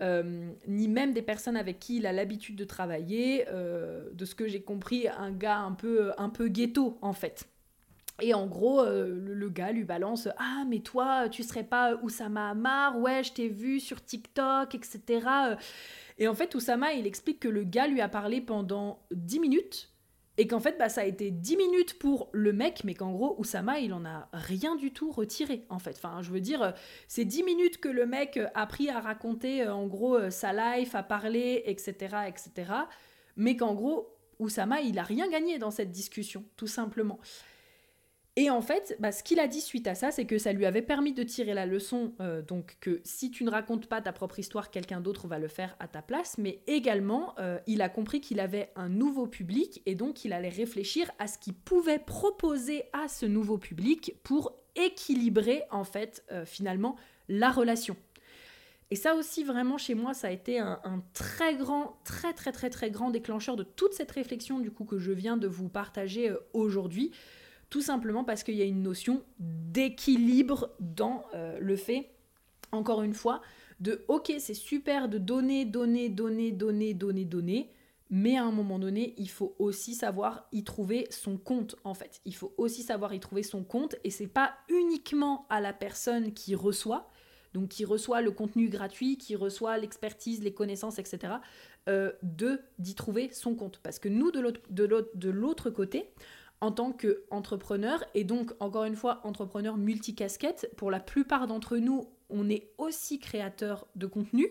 Euh, ni même des personnes avec qui il a l'habitude de travailler. Euh, de ce que j'ai compris, un gars un peu, un peu ghetto en fait. Et en gros, le, gars lui balance Ah, mais toi, tu serais pas Oussama Amar Ouais, je t'ai vu sur TikTok, etc. Et en fait, Oussama, il explique que le gars lui a parlé pendant 10 minutes et qu'en fait, bah, ça a été 10 minutes pour le mec, mais qu'en gros, Oussama, il en a rien du tout retiré, en fait. Enfin, je veux dire, c'est 10 minutes que le mec a pris à raconter, euh, en gros, euh, sa life, à parler, etc., etc. Mais qu'en gros, Oussama, il a rien gagné dans cette discussion, tout simplement. Et en fait, bah, ce qu'il a dit suite à ça, c'est que ça lui avait permis de tirer la leçon, euh, donc que si tu ne racontes pas ta propre histoire, quelqu'un d'autre va le faire à ta place, mais également, euh, il a compris qu'il avait un nouveau public et donc il allait réfléchir à ce qu'il pouvait proposer à ce nouveau public pour équilibrer, en fait, euh, finalement, la relation. Et ça aussi, vraiment, chez moi, ça a été un, très grand, très, très, très, très grand déclencheur de toute cette réflexion, du coup, que je viens de vous partager aujourd'hui. Tout simplement parce qu'il y a une notion d'équilibre dans euh, le fait, encore une fois, de ok, c'est super de donner, donner, donner, donner, donner, donner, mais à un moment donné, il faut aussi savoir y trouver son compte en fait. Il faut aussi savoir y trouver son compte et c'est pas uniquement à la personne qui reçoit, donc qui reçoit le contenu gratuit, qui reçoit l'expertise, les connaissances, etc., euh, de d'y trouver son compte. Parce que nous, de l'autre côté, en tant qu'entrepreneur et donc encore une fois entrepreneur multicasquette. Pour la plupart d'entre nous, on est aussi créateur de contenu,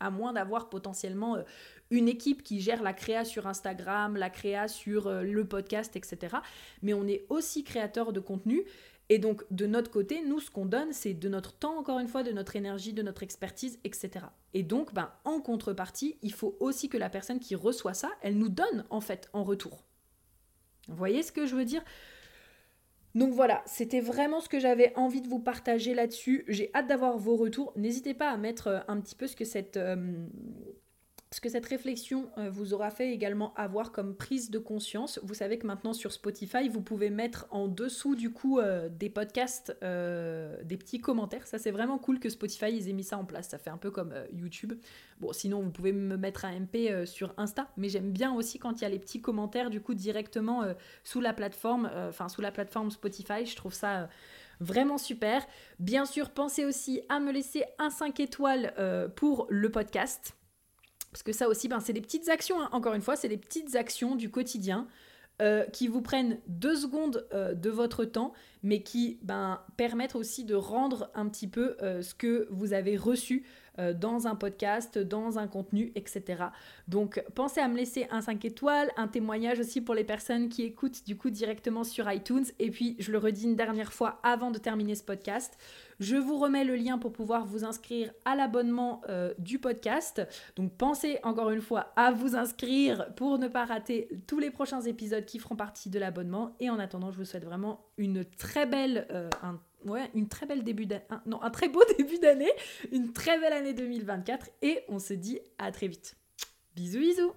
à moins d'avoir potentiellement euh, une équipe qui gère la créa sur Instagram, la créa sur euh, le podcast, etc. Mais on est aussi créateur de contenu. Et donc de notre côté, nous, ce qu'on donne, c'est de notre temps, encore une fois, de notre énergie, de notre expertise, etc. Et donc, ben, en contrepartie, il faut aussi que la personne qui reçoit ça, elle nous donne en fait en retour. Vous voyez ce que je veux dire? Donc voilà, c'était vraiment ce que j'avais envie de vous partager là-dessus. J'ai hâte d'avoir vos retours. N'hésitez pas à mettre euh, un petit peu ce que cette, euh, ce que cette réflexion euh, vous aura fait également avoir comme prise de conscience. Vous savez que maintenant sur Spotify, vous pouvez mettre en dessous du coup euh, des podcasts, euh, des petits commentaires. Ça c'est vraiment cool que Spotify ils aient mis ça en place. Ça fait un peu comme YouTube. Bon, sinon vous pouvez me mettre un MP sur Insta, mais j'aime bien aussi quand il y a les petits commentaires du coup directement sous la plateforme, enfin sous la plateforme Spotify. Je trouve ça vraiment super. Bien sûr, pensez aussi à me laisser un 5 étoiles pour le podcast. Parce que ça aussi, ben, c'est des petites actions, hein. encore une fois, c'est des petites actions du quotidien euh, qui vous prennent deux secondes euh, de votre temps, mais qui ben, permettent aussi de rendre un petit peu euh, ce que vous avez reçu euh, dans un podcast, dans un contenu, etc. Donc pensez à me laisser un 5 étoiles, un témoignage aussi pour les personnes qui écoutent du coup directement sur iTunes. Et puis je le redis une dernière fois avant de terminer ce podcast. Je vous remets le lien pour pouvoir vous inscrire à l'abonnement euh, du podcast. Donc pensez encore une fois à vous inscrire pour ne pas rater tous les prochains épisodes qui feront partie de l'abonnement. Et en attendant, je vous souhaite vraiment une très belle, euh, ouais, une très belle début non, un très beau début d'année, une très belle année 2024 et on se dit à très vite. Bisous bisous